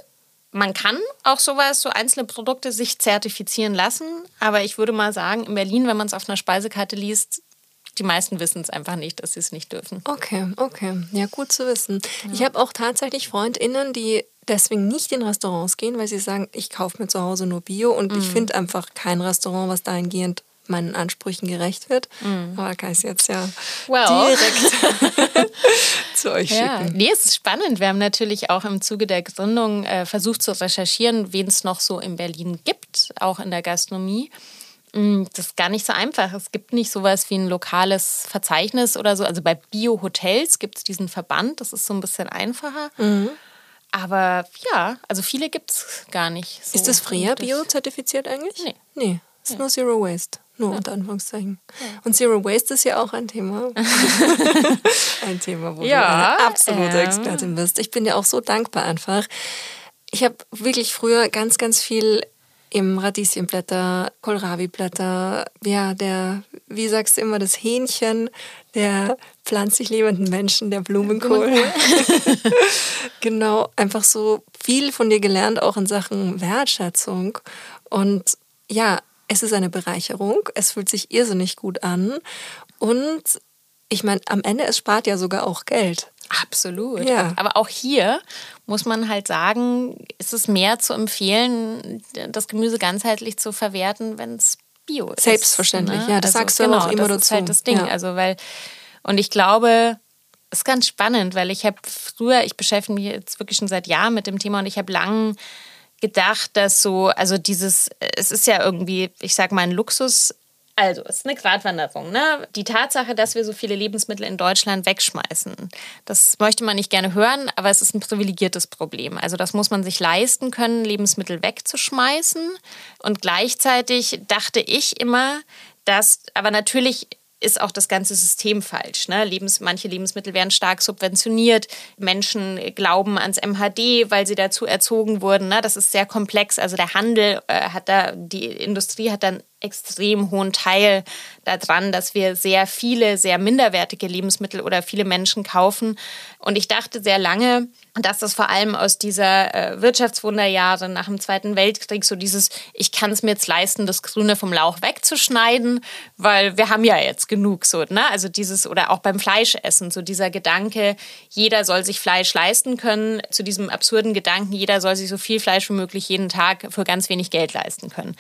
man kann auch sowas, so einzelne Produkte sich zertifizieren lassen, aber ich würde mal sagen, in Berlin, wenn man es auf einer Speisekarte liest, die meisten wissen es einfach nicht, dass sie es nicht dürfen. Okay, okay. Ja, gut zu wissen. Ja. Ich habe auch tatsächlich FreundInnen, die deswegen nicht in Restaurants gehen, weil sie sagen, ich kaufe mir zu Hause nur Bio und mhm. ich finde einfach kein Restaurant, was dahingehend meinen Ansprüchen gerecht wird. Mhm. Aber kann ich es jetzt ja well. direkt zu euch ja. schicken. Nee, es ist spannend. Wir haben natürlich auch im Zuge der Gründung äh, versucht zu recherchieren, wen es noch so in Berlin gibt, auch in der Gastronomie. Mm, das ist gar nicht so einfach. Es gibt nicht sowas wie ein lokales Verzeichnis oder so. Also bei Bio-Hotels gibt es diesen Verband, das ist so ein bisschen einfacher. Mhm. Aber ja, also viele gibt es gar nicht. So ist das Freya Bio-zertifiziert eigentlich? Nee. Nee, es ist nee. nur Zero Waste. Nur ja. unter Anführungszeichen. Ja. Und Zero Waste ist ja auch ein Thema. ein Thema, wo ja, du eine absolute ähm. Expertin bist. Ich bin dir auch so dankbar einfach. Ich habe wirklich früher ganz, ganz viel im Radieschenblätter, Kohlrabi-Blätter, ja, der, wie sagst du immer, das Hähnchen der pflanzlich lebenden Menschen, der Blumenkohl. Blumenkohl. genau, einfach so viel von dir gelernt, auch in Sachen Wertschätzung. Und ja, es ist eine Bereicherung, es fühlt sich irrsinnig gut an. Und ich meine, am Ende, es spart ja sogar auch Geld. Absolut. Ja. Aber auch hier muss man halt sagen, ist es mehr zu empfehlen, das Gemüse ganzheitlich zu verwerten, wenn es Bio ist. Selbstverständlich, ne? ja, das also, sagst du genau, auch immer das dazu. Das ist halt das Ding. Ja. Also, weil, und ich glaube, es ist ganz spannend, weil ich habe früher, ich beschäftige mich jetzt wirklich schon seit Jahren mit dem Thema und ich habe lang gedacht, dass so, also dieses, es ist ja irgendwie, ich sag mal, ein Luxus also, es ist eine Gratwanderung. Ne? Die Tatsache, dass wir so viele Lebensmittel in Deutschland wegschmeißen, das möchte man nicht gerne hören, aber es ist ein privilegiertes Problem. Also, das muss man sich leisten können, Lebensmittel wegzuschmeißen. Und gleichzeitig dachte ich immer, dass, aber natürlich ist auch das ganze System falsch. Ne? Lebens, manche Lebensmittel werden stark subventioniert. Menschen glauben ans MHD, weil sie dazu erzogen wurden. Ne? Das ist sehr komplex. Also der Handel äh, hat da, die Industrie hat dann extrem hohen Teil daran, dass wir sehr viele, sehr minderwertige Lebensmittel oder viele Menschen kaufen. Und ich dachte sehr lange, dass das vor allem aus dieser äh, Wirtschaftswunderjahre nach dem Zweiten Weltkrieg so dieses, ich kann es mir jetzt leisten, das Grüne vom Lauch wegzuschneiden, weil wir haben ja jetzt genug so, ne? Also dieses, oder auch beim Fleischessen, so dieser Gedanke, jeder soll sich Fleisch leisten können, zu diesem absurden Gedanken, jeder soll sich so viel Fleisch wie möglich jeden Tag für ganz wenig Geld leisten können.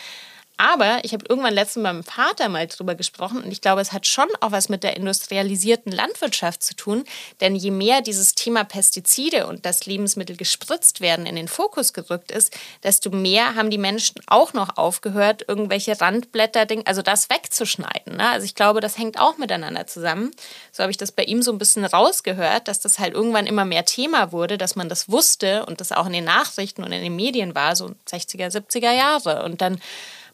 Aber ich habe irgendwann letztens mit meinem Vater mal drüber gesprochen und ich glaube, es hat schon auch was mit der industrialisierten Landwirtschaft zu tun. Denn je mehr dieses Thema Pestizide und dass Lebensmittel gespritzt werden in den Fokus gerückt ist, desto mehr haben die Menschen auch noch aufgehört, irgendwelche Randblätter, also das wegzuschneiden. Ne? Also ich glaube, das hängt auch miteinander zusammen. So habe ich das bei ihm so ein bisschen rausgehört, dass das halt irgendwann immer mehr Thema wurde, dass man das wusste und das auch in den Nachrichten und in den Medien war, so 60er, 70er Jahre. Und dann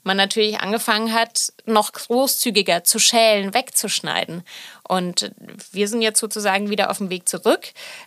man natürlich angefangen hat, noch großzügiger zu schälen, wegzuschneiden. Und wir sind jetzt sozusagen wieder auf dem Weg zurück.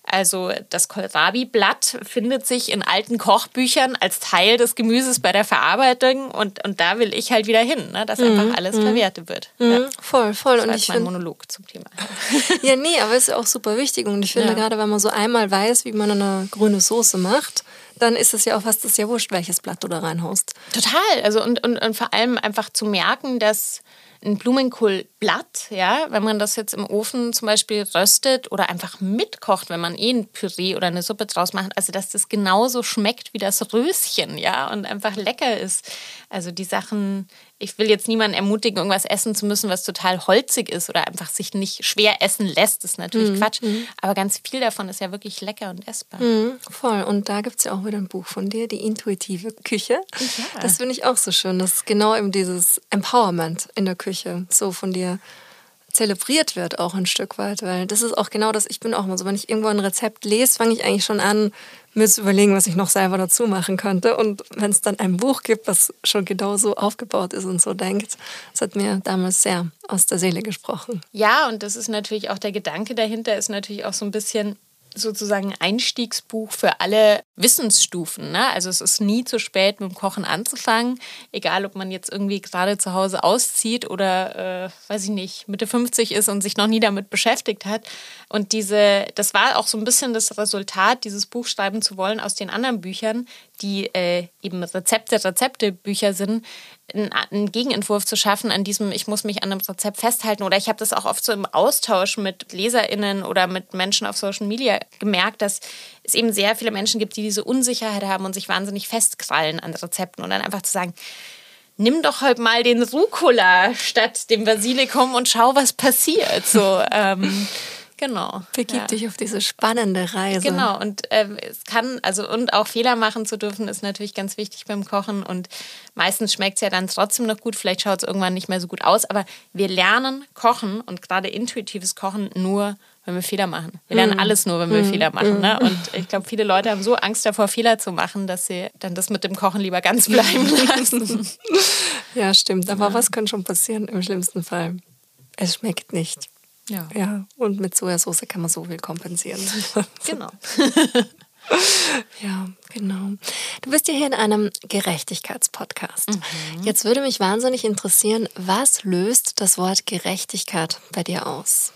Also das Kohlrabi-Blatt findet sich in alten Kochbüchern als Teil des Gemüses bei der Verarbeitung und, und da will ich halt wieder hin, ne? dass mhm. einfach alles mhm. verwertet wird. Mhm. Ja. Voll, voll. Das und ich mein Monolog zum Thema. ja, nee, aber es ist auch super wichtig und ich finde ja. gerade, wenn man so einmal weiß, wie man eine grüne Soße macht, dann ist es ja auch fast das ja wurscht, welches Blatt du da reinhaust. Total. Also und, und, und vor allem einfach zu merken, dass ein Blumenkohlblatt, ja, wenn man das jetzt im Ofen zum Beispiel röstet oder einfach mitkocht, wenn man eh ein Püree oder eine Suppe draus macht, also dass das genauso schmeckt wie das Röschen, ja, und einfach lecker ist. Also die Sachen, ich will jetzt niemanden ermutigen, irgendwas essen zu müssen, was total holzig ist oder einfach sich nicht schwer essen lässt, ist natürlich mhm. Quatsch. Mhm. Aber ganz viel davon ist ja wirklich lecker und essbar. Mhm, voll. Und da gibt es ja auch wieder ein Buch von dir, die intuitive Küche. Ja. Das finde ich auch so schön. Das ist genau eben dieses Empowerment in der Küche, so von dir zelebriert wird, auch ein Stück weit. Weil das ist auch genau das, ich bin auch immer so, wenn ich irgendwo ein Rezept lese, fange ich eigentlich schon an, mir zu überlegen, was ich noch selber dazu machen könnte. Und wenn es dann ein Buch gibt, was schon genau so aufgebaut ist und so denkt, das hat mir damals sehr aus der Seele gesprochen. Ja, und das ist natürlich auch der Gedanke dahinter, ist natürlich auch so ein bisschen, sozusagen Einstiegsbuch für alle Wissensstufen. Ne? Also es ist nie zu spät, mit dem Kochen anzufangen, egal ob man jetzt irgendwie gerade zu Hause auszieht oder, äh, weiß ich nicht, Mitte 50 ist und sich noch nie damit beschäftigt hat. Und diese, das war auch so ein bisschen das Resultat, dieses Buch schreiben zu wollen aus den anderen Büchern, die äh, eben Rezepte, Rezeptebücher sind, einen Gegenentwurf zu schaffen an diesem, ich muss mich an einem Rezept festhalten. Oder ich habe das auch oft so im Austausch mit LeserInnen oder mit Menschen auf Social Media gemerkt, dass es eben sehr viele Menschen gibt, die diese Unsicherheit haben und sich wahnsinnig festkrallen an Rezepten und dann einfach zu sagen, nimm doch heute mal den Rucola statt dem Basilikum und schau, was passiert. So, ähm, Genau. Begib ja. dich auf diese spannende Reise. Genau, und äh, es kann, also und auch Fehler machen zu dürfen, ist natürlich ganz wichtig beim Kochen. Und meistens schmeckt es ja dann trotzdem noch gut, vielleicht schaut es irgendwann nicht mehr so gut aus. Aber wir lernen Kochen und gerade intuitives Kochen nur, wenn wir Fehler machen. Wir lernen mm. alles nur, wenn wir mm. Fehler machen. Mm. Ne? Und ich glaube, viele Leute haben so Angst davor, Fehler zu machen, dass sie dann das mit dem Kochen lieber ganz bleiben lassen. ja, stimmt. Aber ja. was kann schon passieren im schlimmsten Fall? Es schmeckt nicht. Ja. ja. Und mit Sojasauce kann man so viel kompensieren. Genau. ja, genau. Du bist ja hier in einem Gerechtigkeitspodcast. Mhm. Jetzt würde mich wahnsinnig interessieren, was löst das Wort Gerechtigkeit bei dir aus?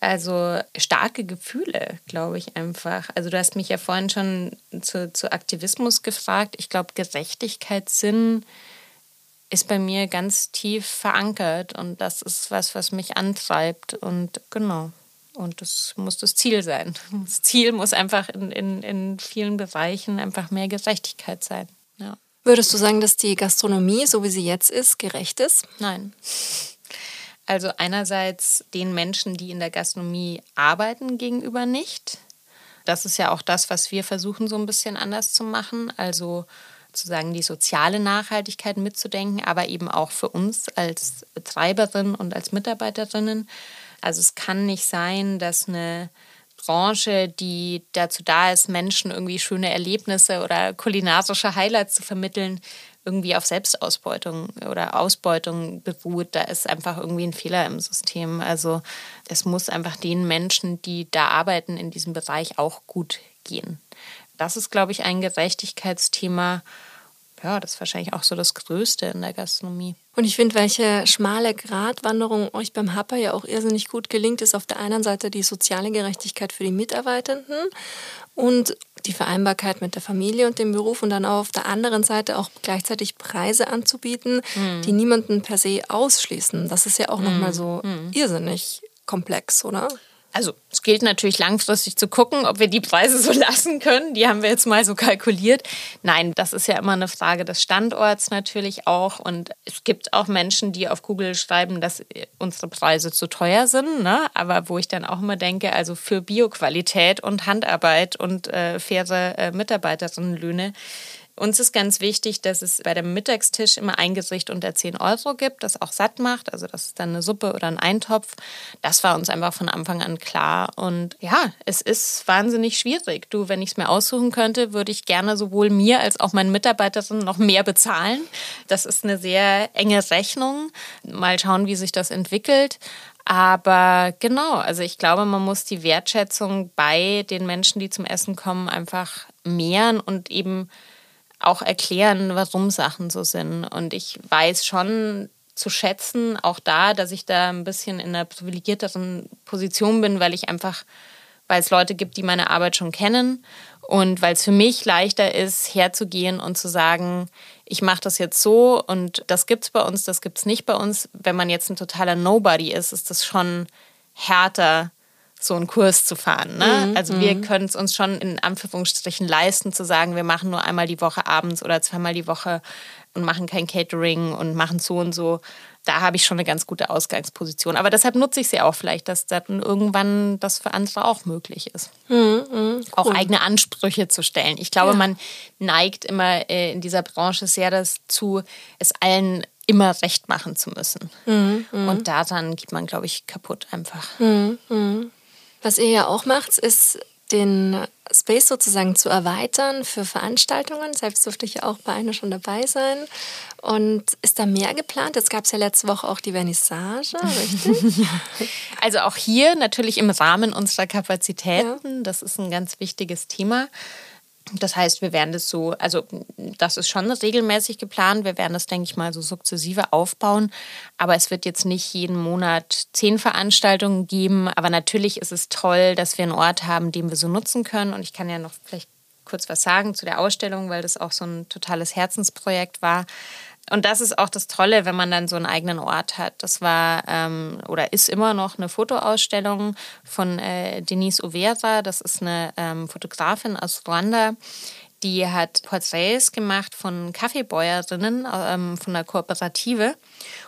Also starke Gefühle, glaube ich einfach. Also du hast mich ja vorhin schon zu, zu Aktivismus gefragt. Ich glaube, Gerechtigkeitssinn ist bei mir ganz tief verankert und das ist was, was mich antreibt und genau. Und das muss das Ziel sein. Das Ziel muss einfach in, in, in vielen Bereichen einfach mehr Gerechtigkeit sein. Ja. Würdest du sagen, dass die Gastronomie, so wie sie jetzt ist, gerecht ist? Nein. Also einerseits den Menschen, die in der Gastronomie arbeiten, gegenüber nicht. Das ist ja auch das, was wir versuchen so ein bisschen anders zu machen. Also sozusagen die soziale Nachhaltigkeit mitzudenken, aber eben auch für uns als Betreiberin und als Mitarbeiterinnen. Also es kann nicht sein, dass eine Branche, die dazu da ist, Menschen irgendwie schöne Erlebnisse oder kulinarische Highlights zu vermitteln, irgendwie auf Selbstausbeutung oder Ausbeutung beruht. Da ist einfach irgendwie ein Fehler im System. Also es muss einfach den Menschen, die da arbeiten in diesem Bereich, auch gut gehen das ist, glaube ich, ein Gerechtigkeitsthema. Ja, das ist wahrscheinlich auch so das Größte in der Gastronomie. Und ich finde, welche schmale Gratwanderung euch beim Happer ja auch irrsinnig gut gelingt, ist auf der einen Seite die soziale Gerechtigkeit für die Mitarbeitenden und die Vereinbarkeit mit der Familie und dem Beruf und dann auf der anderen Seite auch gleichzeitig Preise anzubieten, mhm. die niemanden per se ausschließen. Das ist ja auch mhm. nochmal so mhm. irrsinnig komplex, oder? Also es gilt natürlich langfristig zu gucken, ob wir die Preise so lassen können. Die haben wir jetzt mal so kalkuliert. Nein, das ist ja immer eine Frage des Standorts natürlich auch. Und es gibt auch Menschen, die auf Google schreiben, dass unsere Preise zu teuer sind. Ne? Aber wo ich dann auch immer denke, also für Bioqualität und Handarbeit und äh, faire äh, Mitarbeiterinnenlöhne uns ist ganz wichtig, dass es bei dem Mittagstisch immer ein Gericht unter 10 Euro gibt, das auch satt macht. Also das ist dann eine Suppe oder ein Eintopf. Das war uns einfach von Anfang an klar. Und ja, es ist wahnsinnig schwierig. Du, wenn ich es mir aussuchen könnte, würde ich gerne sowohl mir als auch meinen Mitarbeiterinnen noch mehr bezahlen. Das ist eine sehr enge Rechnung. Mal schauen, wie sich das entwickelt. Aber genau, also ich glaube, man muss die Wertschätzung bei den Menschen, die zum Essen kommen, einfach mehren und eben auch erklären, warum Sachen so sind. Und ich weiß schon zu schätzen, auch da, dass ich da ein bisschen in einer privilegierteren Position bin, weil ich einfach, weil es Leute gibt, die meine Arbeit schon kennen und weil es für mich leichter ist, herzugehen und zu sagen, ich mache das jetzt so und das gibt es bei uns, das gibt es nicht bei uns. Wenn man jetzt ein totaler Nobody ist, ist das schon härter, so einen Kurs zu fahren. Ne? Mhm. Also wir mhm. können es uns schon in Anführungsstrichen leisten, zu sagen, wir machen nur einmal die Woche abends oder zweimal die Woche und machen kein Catering und machen so und so. da habe ich schon eine ganz gute Ausgangsposition. Aber deshalb nutze ich sie auch vielleicht, dass dann irgendwann das für andere auch möglich ist. Mhm, mh, cool. Auch eigene Ansprüche zu stellen. Ich glaube, ja. man neigt immer äh, in dieser Branche sehr dazu, es allen immer recht machen zu müssen. Mhm, mh. Und daran geht man, glaube ich, kaputt einfach. Mhm, mh. Was ihr ja auch macht, ist den Space sozusagen zu erweitern für Veranstaltungen. Selbst durfte ich ja auch bei einer schon dabei sein. Und ist da mehr geplant? Jetzt gab es ja letzte Woche auch die Vernissage, richtig? also auch hier natürlich im Rahmen unserer Kapazitäten. Ja. Das ist ein ganz wichtiges Thema. Das heißt, wir werden das so, also das ist schon regelmäßig geplant. Wir werden das, denke ich mal, so sukzessive aufbauen. Aber es wird jetzt nicht jeden Monat zehn Veranstaltungen geben. Aber natürlich ist es toll, dass wir einen Ort haben, den wir so nutzen können. Und ich kann ja noch vielleicht kurz was sagen zu der Ausstellung, weil das auch so ein totales Herzensprojekt war. Und das ist auch das Tolle, wenn man dann so einen eigenen Ort hat. Das war ähm, oder ist immer noch eine Fotoausstellung von äh, Denise Overa. Das ist eine ähm, Fotografin aus Ruanda. Die hat Porträts gemacht von Kaffeebäuerinnen ähm, von der Kooperative.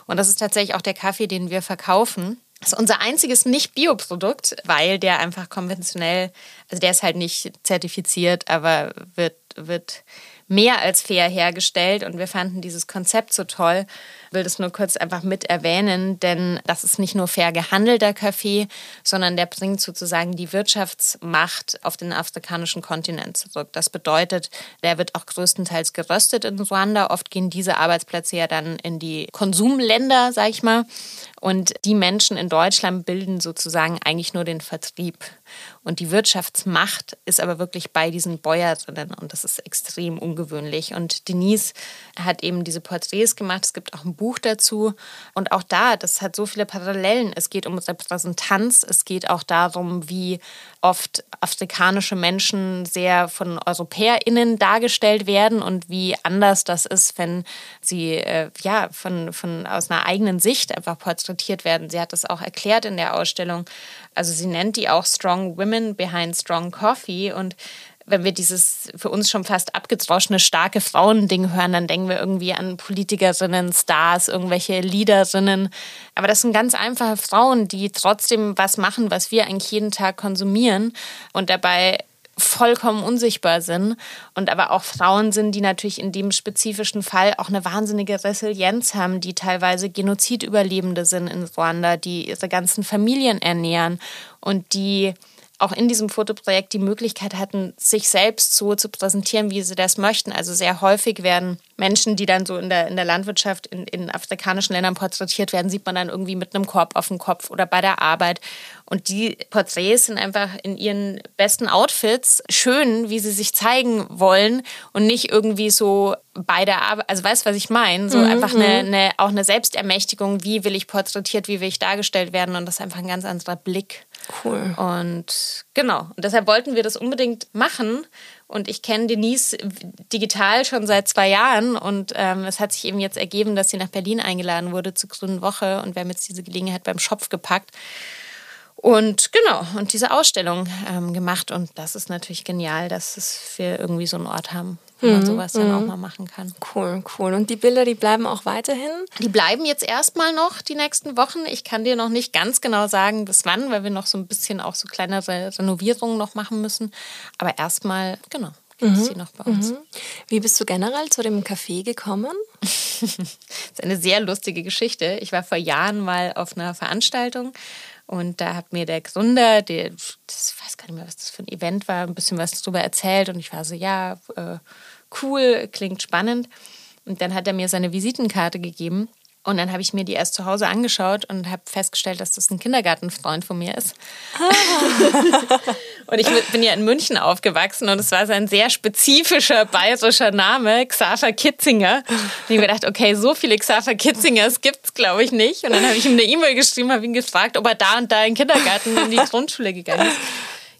Und das ist tatsächlich auch der Kaffee, den wir verkaufen. Das ist unser einziges Nicht-Bio-Produkt, weil der einfach konventionell, also der ist halt nicht zertifiziert, aber wird, wird mehr als fair hergestellt und wir fanden dieses Konzept so toll. Ich will das nur kurz einfach mit erwähnen, denn das ist nicht nur fair gehandelter Kaffee, sondern der bringt sozusagen die Wirtschaftsmacht auf den afrikanischen Kontinent zurück. Das bedeutet, der wird auch größtenteils geröstet in Ruanda. Oft gehen diese Arbeitsplätze ja dann in die Konsumländer, sag ich mal. Und die Menschen in Deutschland bilden sozusagen eigentlich nur den Vertrieb. Und die Wirtschaftsmacht ist aber wirklich bei diesen Bäuerinnen und das ist extrem ungewöhnlich. Und Denise hat eben diese Porträts gemacht. Es gibt auch ein Buch dazu. Und auch da, das hat so viele Parallelen. Es geht um Repräsentanz. Es geht auch darum, wie oft afrikanische Menschen sehr von EuropäerInnen dargestellt werden und wie anders das ist, wenn sie äh, ja von, von aus einer eigenen Sicht einfach porträtiert werden. Sie hat das auch erklärt in der Ausstellung. Also sie nennt die auch Strong Women Behind Strong Coffee und wenn wir dieses für uns schon fast abgedroschene starke Frauen-Ding hören, dann denken wir irgendwie an Politikerinnen, Stars, irgendwelche Leaderinnen. Aber das sind ganz einfache Frauen, die trotzdem was machen, was wir eigentlich jeden Tag konsumieren und dabei vollkommen unsichtbar sind und aber auch Frauen sind, die natürlich in dem spezifischen Fall auch eine wahnsinnige Resilienz haben, die teilweise Genozidüberlebende sind in Ruanda, die ihre ganzen Familien ernähren und die auch in diesem Fotoprojekt die Möglichkeit hatten, sich selbst so zu präsentieren, wie sie das möchten. Also sehr häufig werden Menschen, die dann so in der, in der Landwirtschaft in, in afrikanischen Ländern porträtiert werden, sieht man dann irgendwie mit einem Korb auf dem Kopf oder bei der Arbeit. Und die Porträts sind einfach in ihren besten Outfits schön, wie sie sich zeigen wollen und nicht irgendwie so bei der Arbeit, also weißt du, was ich meine? So mhm. einfach eine, mhm. eine, auch eine Selbstermächtigung, wie will ich porträtiert, wie will ich dargestellt werden und das ist einfach ein ganz anderer Blick. Cool. Und genau, und deshalb wollten wir das unbedingt machen. Und ich kenne Denise digital schon seit zwei Jahren und ähm, es hat sich eben jetzt ergeben, dass sie nach Berlin eingeladen wurde zur Grünen Woche und wir haben jetzt diese Gelegenheit beim Schopf gepackt. Und genau, und diese Ausstellung ähm, gemacht. Und das ist natürlich genial, dass es wir irgendwie so einen Ort haben, wo man mhm, sowas dann auch mhm. mal machen kann. Cool, cool. Und die Bilder, die bleiben auch weiterhin? Die bleiben jetzt erstmal noch die nächsten Wochen. Ich kann dir noch nicht ganz genau sagen, bis wann, weil wir noch so ein bisschen auch so kleinere Renovierungen noch machen müssen. Aber erstmal, genau, gibt es mhm. die noch bei uns. Mhm. Wie bist du generell zu dem Café gekommen? das ist eine sehr lustige Geschichte. Ich war vor Jahren mal auf einer Veranstaltung und da hat mir der Gründer, der, das weiß gar nicht mehr, was das für ein Event war, ein bisschen was darüber erzählt. Und ich war so, ja, äh, cool, klingt spannend. Und dann hat er mir seine Visitenkarte gegeben. Und dann habe ich mir die erst zu Hause angeschaut und habe festgestellt, dass das ein Kindergartenfreund von mir ist. Ah. und ich bin ja in München aufgewachsen und es war sein sehr spezifischer bayerischer Name, Xaver Kitzinger. Und ich habe gedacht, okay, so viele Xaver Kitzingers gibt es, glaube ich, nicht. Und dann habe ich ihm eine E-Mail geschrieben, habe ihn gefragt, ob er da und da in den Kindergarten in die Grundschule gegangen ist.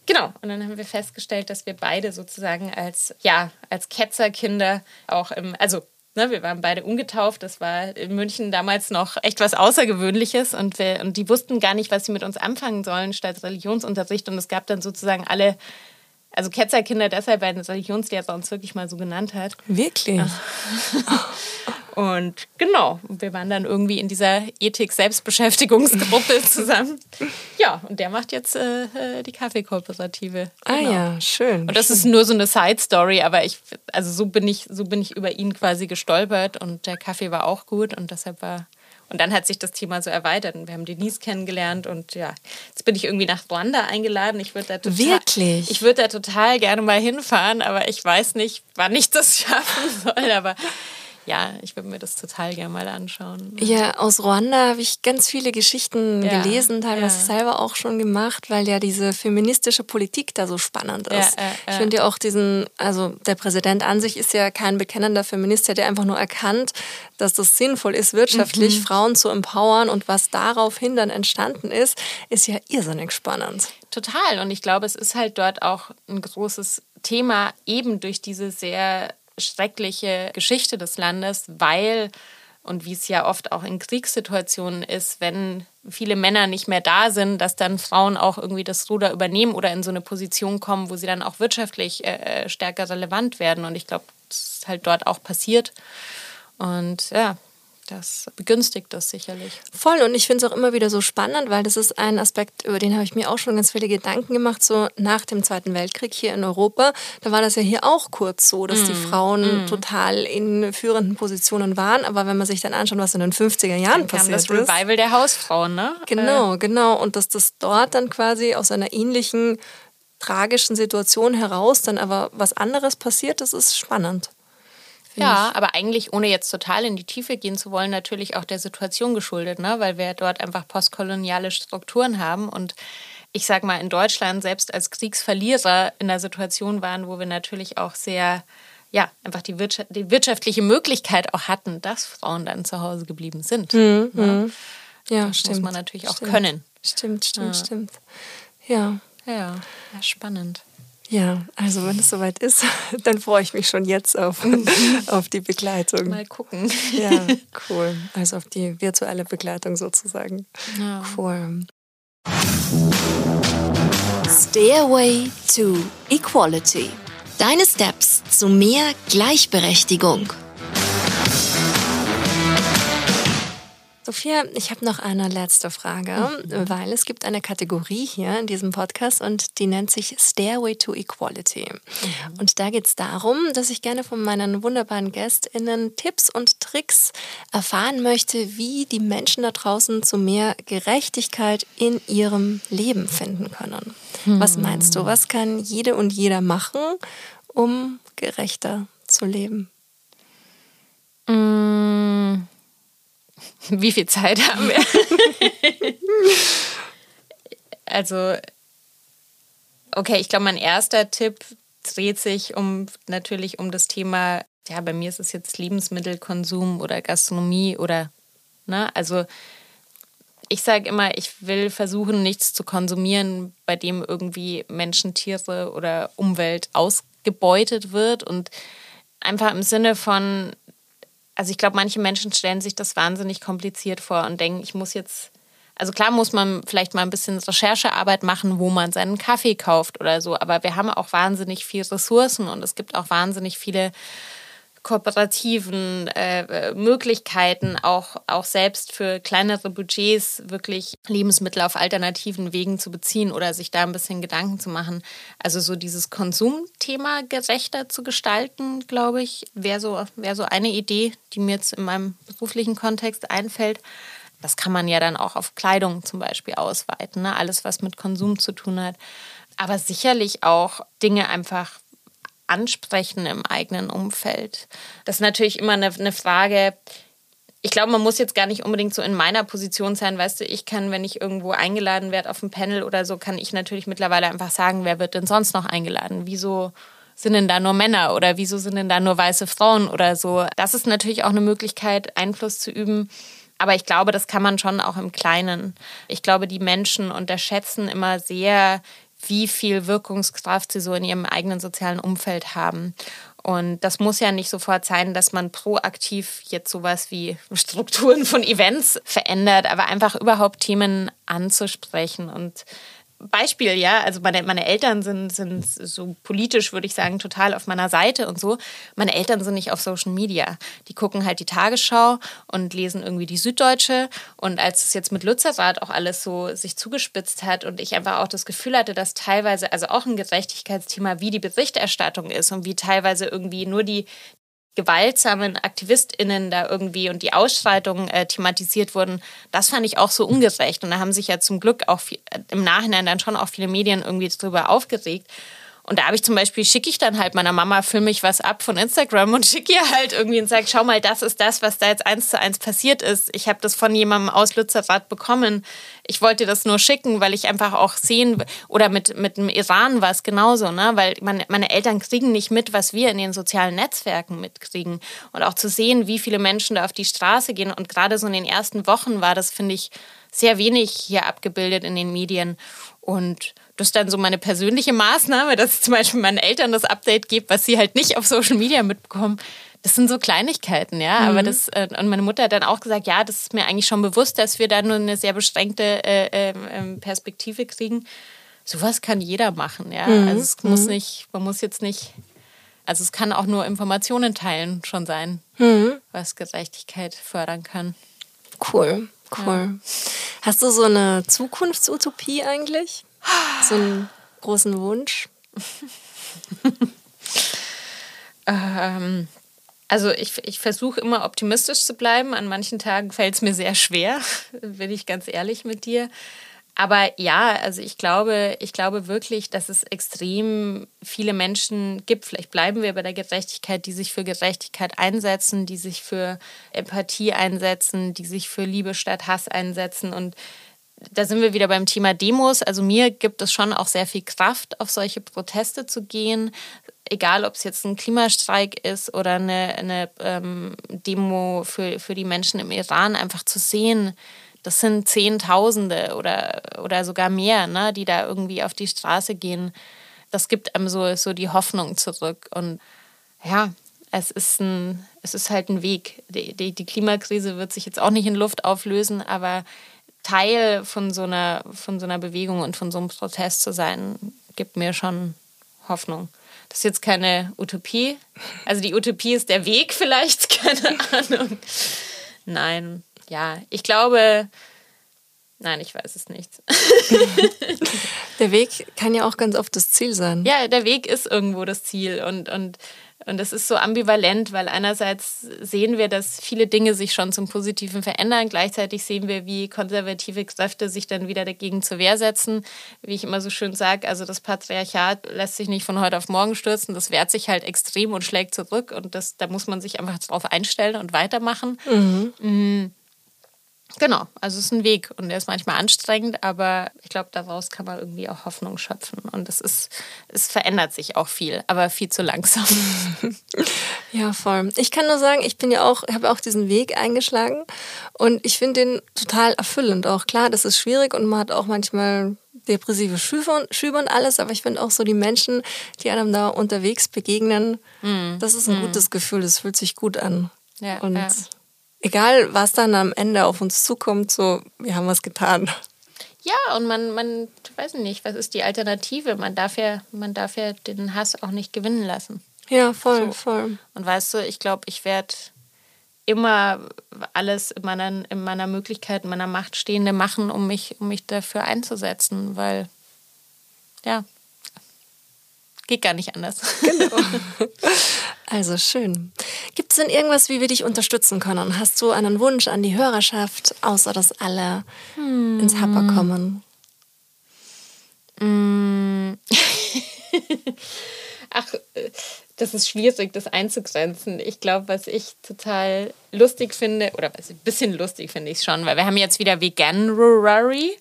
Genau, und dann haben wir festgestellt, dass wir beide sozusagen als, ja, als Ketzerkinder auch im, also Ne, wir waren beide ungetauft. Das war in München damals noch echt was Außergewöhnliches und, wir, und die wussten gar nicht, was sie mit uns anfangen sollen statt Religionsunterricht. Und es gab dann sozusagen alle, also Ketzerkinder deshalb, weil ein Religionslehrer uns wirklich mal so genannt hat. Wirklich? Und genau, wir waren dann irgendwie in dieser Ethik-Selbstbeschäftigungsgruppe zusammen. Ja, und der macht jetzt äh, äh die Kaffeekooperative. Ah genau. Ah ja, schön. Und das schön. ist nur so eine Side-Story, aber ich, also so bin ich, so bin ich über ihn quasi gestolpert und der Kaffee war auch gut und deshalb war und dann hat sich das Thema so erweitert und wir haben Denise kennengelernt und ja, jetzt bin ich irgendwie nach Ruanda eingeladen. Ich würde da total, Wirklich? Ich würde da total gerne mal hinfahren, aber ich weiß nicht, wann ich das schaffen soll. Aber ja, ich würde mir das total gerne mal anschauen. Ja, aus Ruanda habe ich ganz viele Geschichten ja, gelesen, teilweise ja. selber auch schon gemacht, weil ja diese feministische Politik da so spannend ist. Ja, ich finde ja auch diesen, also der Präsident an sich ist ja kein bekennender Feminist, der hat einfach nur erkannt, dass das sinnvoll ist, wirtschaftlich mhm. Frauen zu empowern und was daraufhin dann entstanden ist, ist ja irrsinnig spannend. Total. Und ich glaube, es ist halt dort auch ein großes Thema, eben durch diese sehr schreckliche Geschichte des Landes, weil und wie es ja oft auch in Kriegssituationen ist, wenn viele Männer nicht mehr da sind, dass dann Frauen auch irgendwie das Ruder übernehmen oder in so eine Position kommen, wo sie dann auch wirtschaftlich äh, äh stärker relevant werden. Und ich glaube, das ist halt dort auch passiert. Und ja, das begünstigt das sicherlich. Voll. Und ich finde es auch immer wieder so spannend, weil das ist ein Aspekt, über den habe ich mir auch schon ganz viele Gedanken gemacht. So nach dem Zweiten Weltkrieg hier in Europa, da war das ja hier auch kurz so, dass mm. die Frauen mm. total in führenden Positionen waren. Aber wenn man sich dann anschaut, was in den 50er Jahren dann passiert das Revival ist, der Hausfrauen, ne? Genau, äh. genau. Und dass das dort dann quasi aus einer ähnlichen tragischen Situation heraus dann aber was anderes passiert, das ist spannend. Ja, ich. aber eigentlich, ohne jetzt total in die Tiefe gehen zu wollen, natürlich auch der Situation geschuldet, ne? weil wir dort einfach postkoloniale Strukturen haben und ich sag mal, in Deutschland selbst als Kriegsverlierer in der Situation waren, wo wir natürlich auch sehr, ja, einfach die, Wirtschaft, die wirtschaftliche Möglichkeit auch hatten, dass Frauen dann zu Hause geblieben sind. Mhm. Ne? Mhm. Ja, das stimmt. muss man natürlich auch stimmt. können. Stimmt, stimmt, ja. stimmt. Ja. Ja, ja, spannend. Ja, also wenn es soweit ist, dann freue ich mich schon jetzt auf, auf die Begleitung. Mal gucken. Ja, cool. Also auf die virtuelle Begleitung sozusagen. Ja. Cool. Stairway to Equality. Deine Steps zu mehr Gleichberechtigung. Sophia, ich habe noch eine letzte Frage, mhm. weil es gibt eine Kategorie hier in diesem Podcast und die nennt sich Stairway to Equality. Mhm. Und da geht es darum, dass ich gerne von meinen wunderbaren GästInnen Tipps und Tricks erfahren möchte, wie die Menschen da draußen zu mehr Gerechtigkeit in ihrem Leben finden können. Mhm. Was meinst du, was kann jede und jeder machen, um gerechter zu leben? Mm. Wie viel Zeit haben wir? also, okay, ich glaube, mein erster Tipp dreht sich um natürlich um das Thema, ja, bei mir ist es jetzt Lebensmittelkonsum oder Gastronomie oder, ne, also ich sage immer, ich will versuchen, nichts zu konsumieren, bei dem irgendwie Menschen, Tiere oder Umwelt ausgebeutet wird und einfach im Sinne von, also ich glaube, manche Menschen stellen sich das wahnsinnig kompliziert vor und denken, ich muss jetzt, also klar muss man vielleicht mal ein bisschen Recherchearbeit machen, wo man seinen Kaffee kauft oder so, aber wir haben auch wahnsinnig viele Ressourcen und es gibt auch wahnsinnig viele kooperativen äh, Möglichkeiten, auch, auch selbst für kleinere Budgets wirklich Lebensmittel auf alternativen Wegen zu beziehen oder sich da ein bisschen Gedanken zu machen. Also so dieses Konsumthema gerechter zu gestalten, glaube ich, wäre so, wär so eine Idee, die mir jetzt in meinem beruflichen Kontext einfällt. Das kann man ja dann auch auf Kleidung zum Beispiel ausweiten, ne? alles, was mit Konsum zu tun hat. Aber sicherlich auch Dinge einfach ansprechen im eigenen Umfeld. Das ist natürlich immer eine, eine Frage, ich glaube, man muss jetzt gar nicht unbedingt so in meiner Position sein. Weißt du, ich kann, wenn ich irgendwo eingeladen werde auf ein Panel oder so, kann ich natürlich mittlerweile einfach sagen, wer wird denn sonst noch eingeladen? Wieso sind denn da nur Männer oder wieso sind denn da nur weiße Frauen oder so? Das ist natürlich auch eine Möglichkeit, Einfluss zu üben. Aber ich glaube, das kann man schon auch im Kleinen. Ich glaube, die Menschen unterschätzen immer sehr, wie viel Wirkungskraft sie so in ihrem eigenen sozialen Umfeld haben. Und das muss ja nicht sofort sein, dass man proaktiv jetzt sowas wie Strukturen von Events verändert, aber einfach überhaupt Themen anzusprechen und Beispiel, ja, also meine, meine Eltern sind, sind so politisch, würde ich sagen, total auf meiner Seite und so. Meine Eltern sind nicht auf Social Media. Die gucken halt die Tagesschau und lesen irgendwie die Süddeutsche. Und als es jetzt mit Lützerath auch alles so sich zugespitzt hat und ich einfach auch das Gefühl hatte, dass teilweise, also auch ein Gerechtigkeitsthema, wie die Berichterstattung ist und wie teilweise irgendwie nur die, gewaltsamen AktivistInnen da irgendwie und die Ausschreitungen äh, thematisiert wurden, das fand ich auch so ungerecht. Und da haben sich ja zum Glück auch viel, äh, im Nachhinein dann schon auch viele Medien irgendwie drüber aufgeregt. Und da habe ich zum Beispiel, schicke ich dann halt meiner Mama, filme ich was ab von Instagram und schicke ihr halt irgendwie und sage, schau mal, das ist das, was da jetzt eins zu eins passiert ist. Ich habe das von jemandem aus Lützerath bekommen. Ich wollte das nur schicken, weil ich einfach auch sehen, oder mit, mit dem Iran war es genauso, ne? weil meine, meine Eltern kriegen nicht mit, was wir in den sozialen Netzwerken mitkriegen. Und auch zu sehen, wie viele Menschen da auf die Straße gehen. Und gerade so in den ersten Wochen war das, finde ich, sehr wenig hier abgebildet in den Medien. Und das ist dann so meine persönliche Maßnahme, dass ich zum Beispiel meinen Eltern das Update gebe, was sie halt nicht auf Social Media mitbekommen. Das sind so Kleinigkeiten, ja. Mhm. Aber das, äh, und meine Mutter hat dann auch gesagt, ja, das ist mir eigentlich schon bewusst, dass wir da nur eine sehr beschränkte äh, ähm, Perspektive kriegen. Sowas kann jeder machen, ja. Mhm. Also es muss mhm. nicht, man muss jetzt nicht, also es kann auch nur Informationen teilen schon sein, mhm. was Gerechtigkeit fördern kann. Cool, cool. Ja. Hast du so eine Zukunftsutopie eigentlich? So einen großen Wunsch? ähm, also ich, ich versuche immer optimistisch zu bleiben. An manchen Tagen fällt es mir sehr schwer, bin ich ganz ehrlich mit dir. Aber ja, also ich glaube, ich glaube wirklich, dass es extrem viele Menschen gibt. Vielleicht bleiben wir bei der Gerechtigkeit, die sich für Gerechtigkeit einsetzen, die sich für Empathie einsetzen, die sich für Liebe statt Hass einsetzen. Und da sind wir wieder beim Thema Demos. Also mir gibt es schon auch sehr viel Kraft, auf solche Proteste zu gehen. Egal, ob es jetzt ein Klimastreik ist oder eine, eine ähm, Demo für, für die Menschen im Iran, einfach zu sehen, das sind Zehntausende oder, oder sogar mehr, ne, die da irgendwie auf die Straße gehen. Das gibt einem so, so die Hoffnung zurück. Und ja, es ist, ein, es ist halt ein Weg. Die, die, die Klimakrise wird sich jetzt auch nicht in Luft auflösen, aber Teil von so einer, von so einer Bewegung und von so einem Protest zu sein, gibt mir schon Hoffnung. Das ist jetzt keine Utopie. Also die Utopie ist der Weg vielleicht, keine Ahnung. Nein, ja, ich glaube, nein, ich weiß es nicht. der Weg kann ja auch ganz oft das Ziel sein. Ja, der Weg ist irgendwo das Ziel und, und und das ist so ambivalent, weil einerseits sehen wir, dass viele Dinge sich schon zum Positiven verändern. Gleichzeitig sehen wir, wie konservative Kräfte sich dann wieder dagegen zur Wehr setzen. Wie ich immer so schön sage, also das Patriarchat lässt sich nicht von heute auf morgen stürzen. Das wehrt sich halt extrem und schlägt zurück. Und das, da muss man sich einfach drauf einstellen und weitermachen. Mhm. Mhm. Genau, also es ist ein Weg und der ist manchmal anstrengend, aber ich glaube, daraus kann man irgendwie auch Hoffnung schöpfen. Und es ist, es verändert sich auch viel, aber viel zu langsam. ja, voll. Ich kann nur sagen, ich bin ja auch, habe auch diesen Weg eingeschlagen und ich finde den total erfüllend. Auch klar, das ist schwierig und man hat auch manchmal depressive Schübe und, alles, aber ich finde auch so die Menschen, die einem da unterwegs begegnen, mm. das ist ein mm. gutes Gefühl, das fühlt sich gut an. Ja, und ja egal was dann am Ende auf uns zukommt, so, wir haben was getan. Ja, und man, man, weiß nicht, was ist die Alternative? Man darf ja, man darf ja den Hass auch nicht gewinnen lassen. Ja, voll, so. voll. Und weißt du, ich glaube, ich werde immer alles in meiner, in meiner Möglichkeit, in meiner Macht Stehende machen, um mich, um mich dafür einzusetzen, weil ja, geht gar nicht anders. Genau. Also schön. Gibt es denn irgendwas, wie wir dich unterstützen können? Hast du einen Wunsch an die Hörerschaft, außer dass alle hm. ins Happer kommen? Hm. Ach, das ist schwierig, das einzugrenzen. Ich glaube, was ich total lustig finde, oder was ein bisschen lustig finde ich schon, weil wir haben jetzt wieder Vegan Rurari.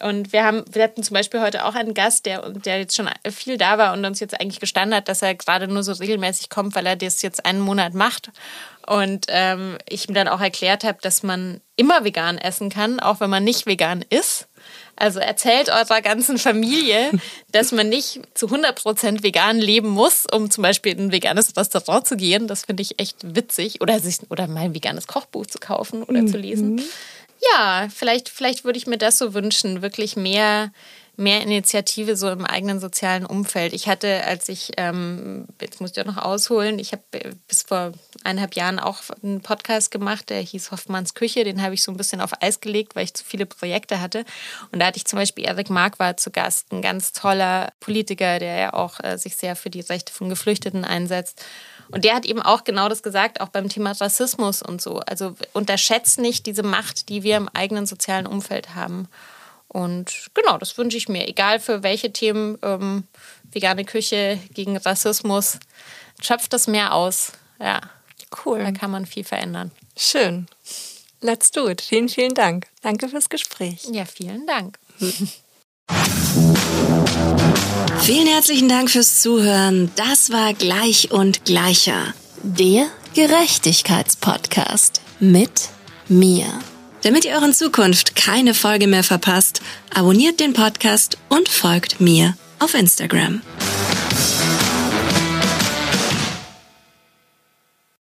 Und wir haben, wir hatten zum Beispiel heute auch einen Gast, der, der jetzt schon viel da war und uns jetzt eigentlich gestanden hat, dass er gerade nur so regelmäßig kommt, weil er das jetzt einen Monat macht. Und ähm, ich ihm dann auch erklärt habe, dass man immer vegan essen kann, auch wenn man nicht vegan ist. Also erzählt eurer ganzen Familie, dass man nicht zu 100% vegan leben muss, um zum Beispiel in ein veganes Restaurant zu gehen. Das finde ich echt witzig. Oder, sich, oder mal ein veganes Kochbuch zu kaufen oder mhm. zu lesen. Ja, vielleicht, vielleicht würde ich mir das so wünschen, wirklich mehr, mehr Initiative so im eigenen sozialen Umfeld. Ich hatte, als ich, ähm, jetzt muss ich auch noch ausholen, ich habe äh, bis vor eineinhalb Jahren auch einen Podcast gemacht, der hieß Hoffmanns Küche. Den habe ich so ein bisschen auf Eis gelegt, weil ich zu viele Projekte hatte. Und da hatte ich zum Beispiel Erik Marquardt zu Gast, ein ganz toller Politiker, der ja auch äh, sich sehr für die Rechte von Geflüchteten einsetzt. Und der hat eben auch genau das gesagt, auch beim Thema Rassismus und so. Also unterschätzt nicht diese Macht, die wir im eigenen sozialen Umfeld haben. Und genau, das wünsche ich mir. Egal für welche Themen, ähm, vegane Küche gegen Rassismus, schöpft das mehr aus. Ja. Cool. Da kann man viel verändern. Schön. Let's do it. Vielen, vielen Dank. Danke fürs Gespräch. Ja, vielen Dank. Vielen herzlichen Dank fürs Zuhören. Das war Gleich und Gleicher. Der Gerechtigkeitspodcast mit mir. Damit ihr euren Zukunft keine Folge mehr verpasst, abonniert den Podcast und folgt mir auf Instagram.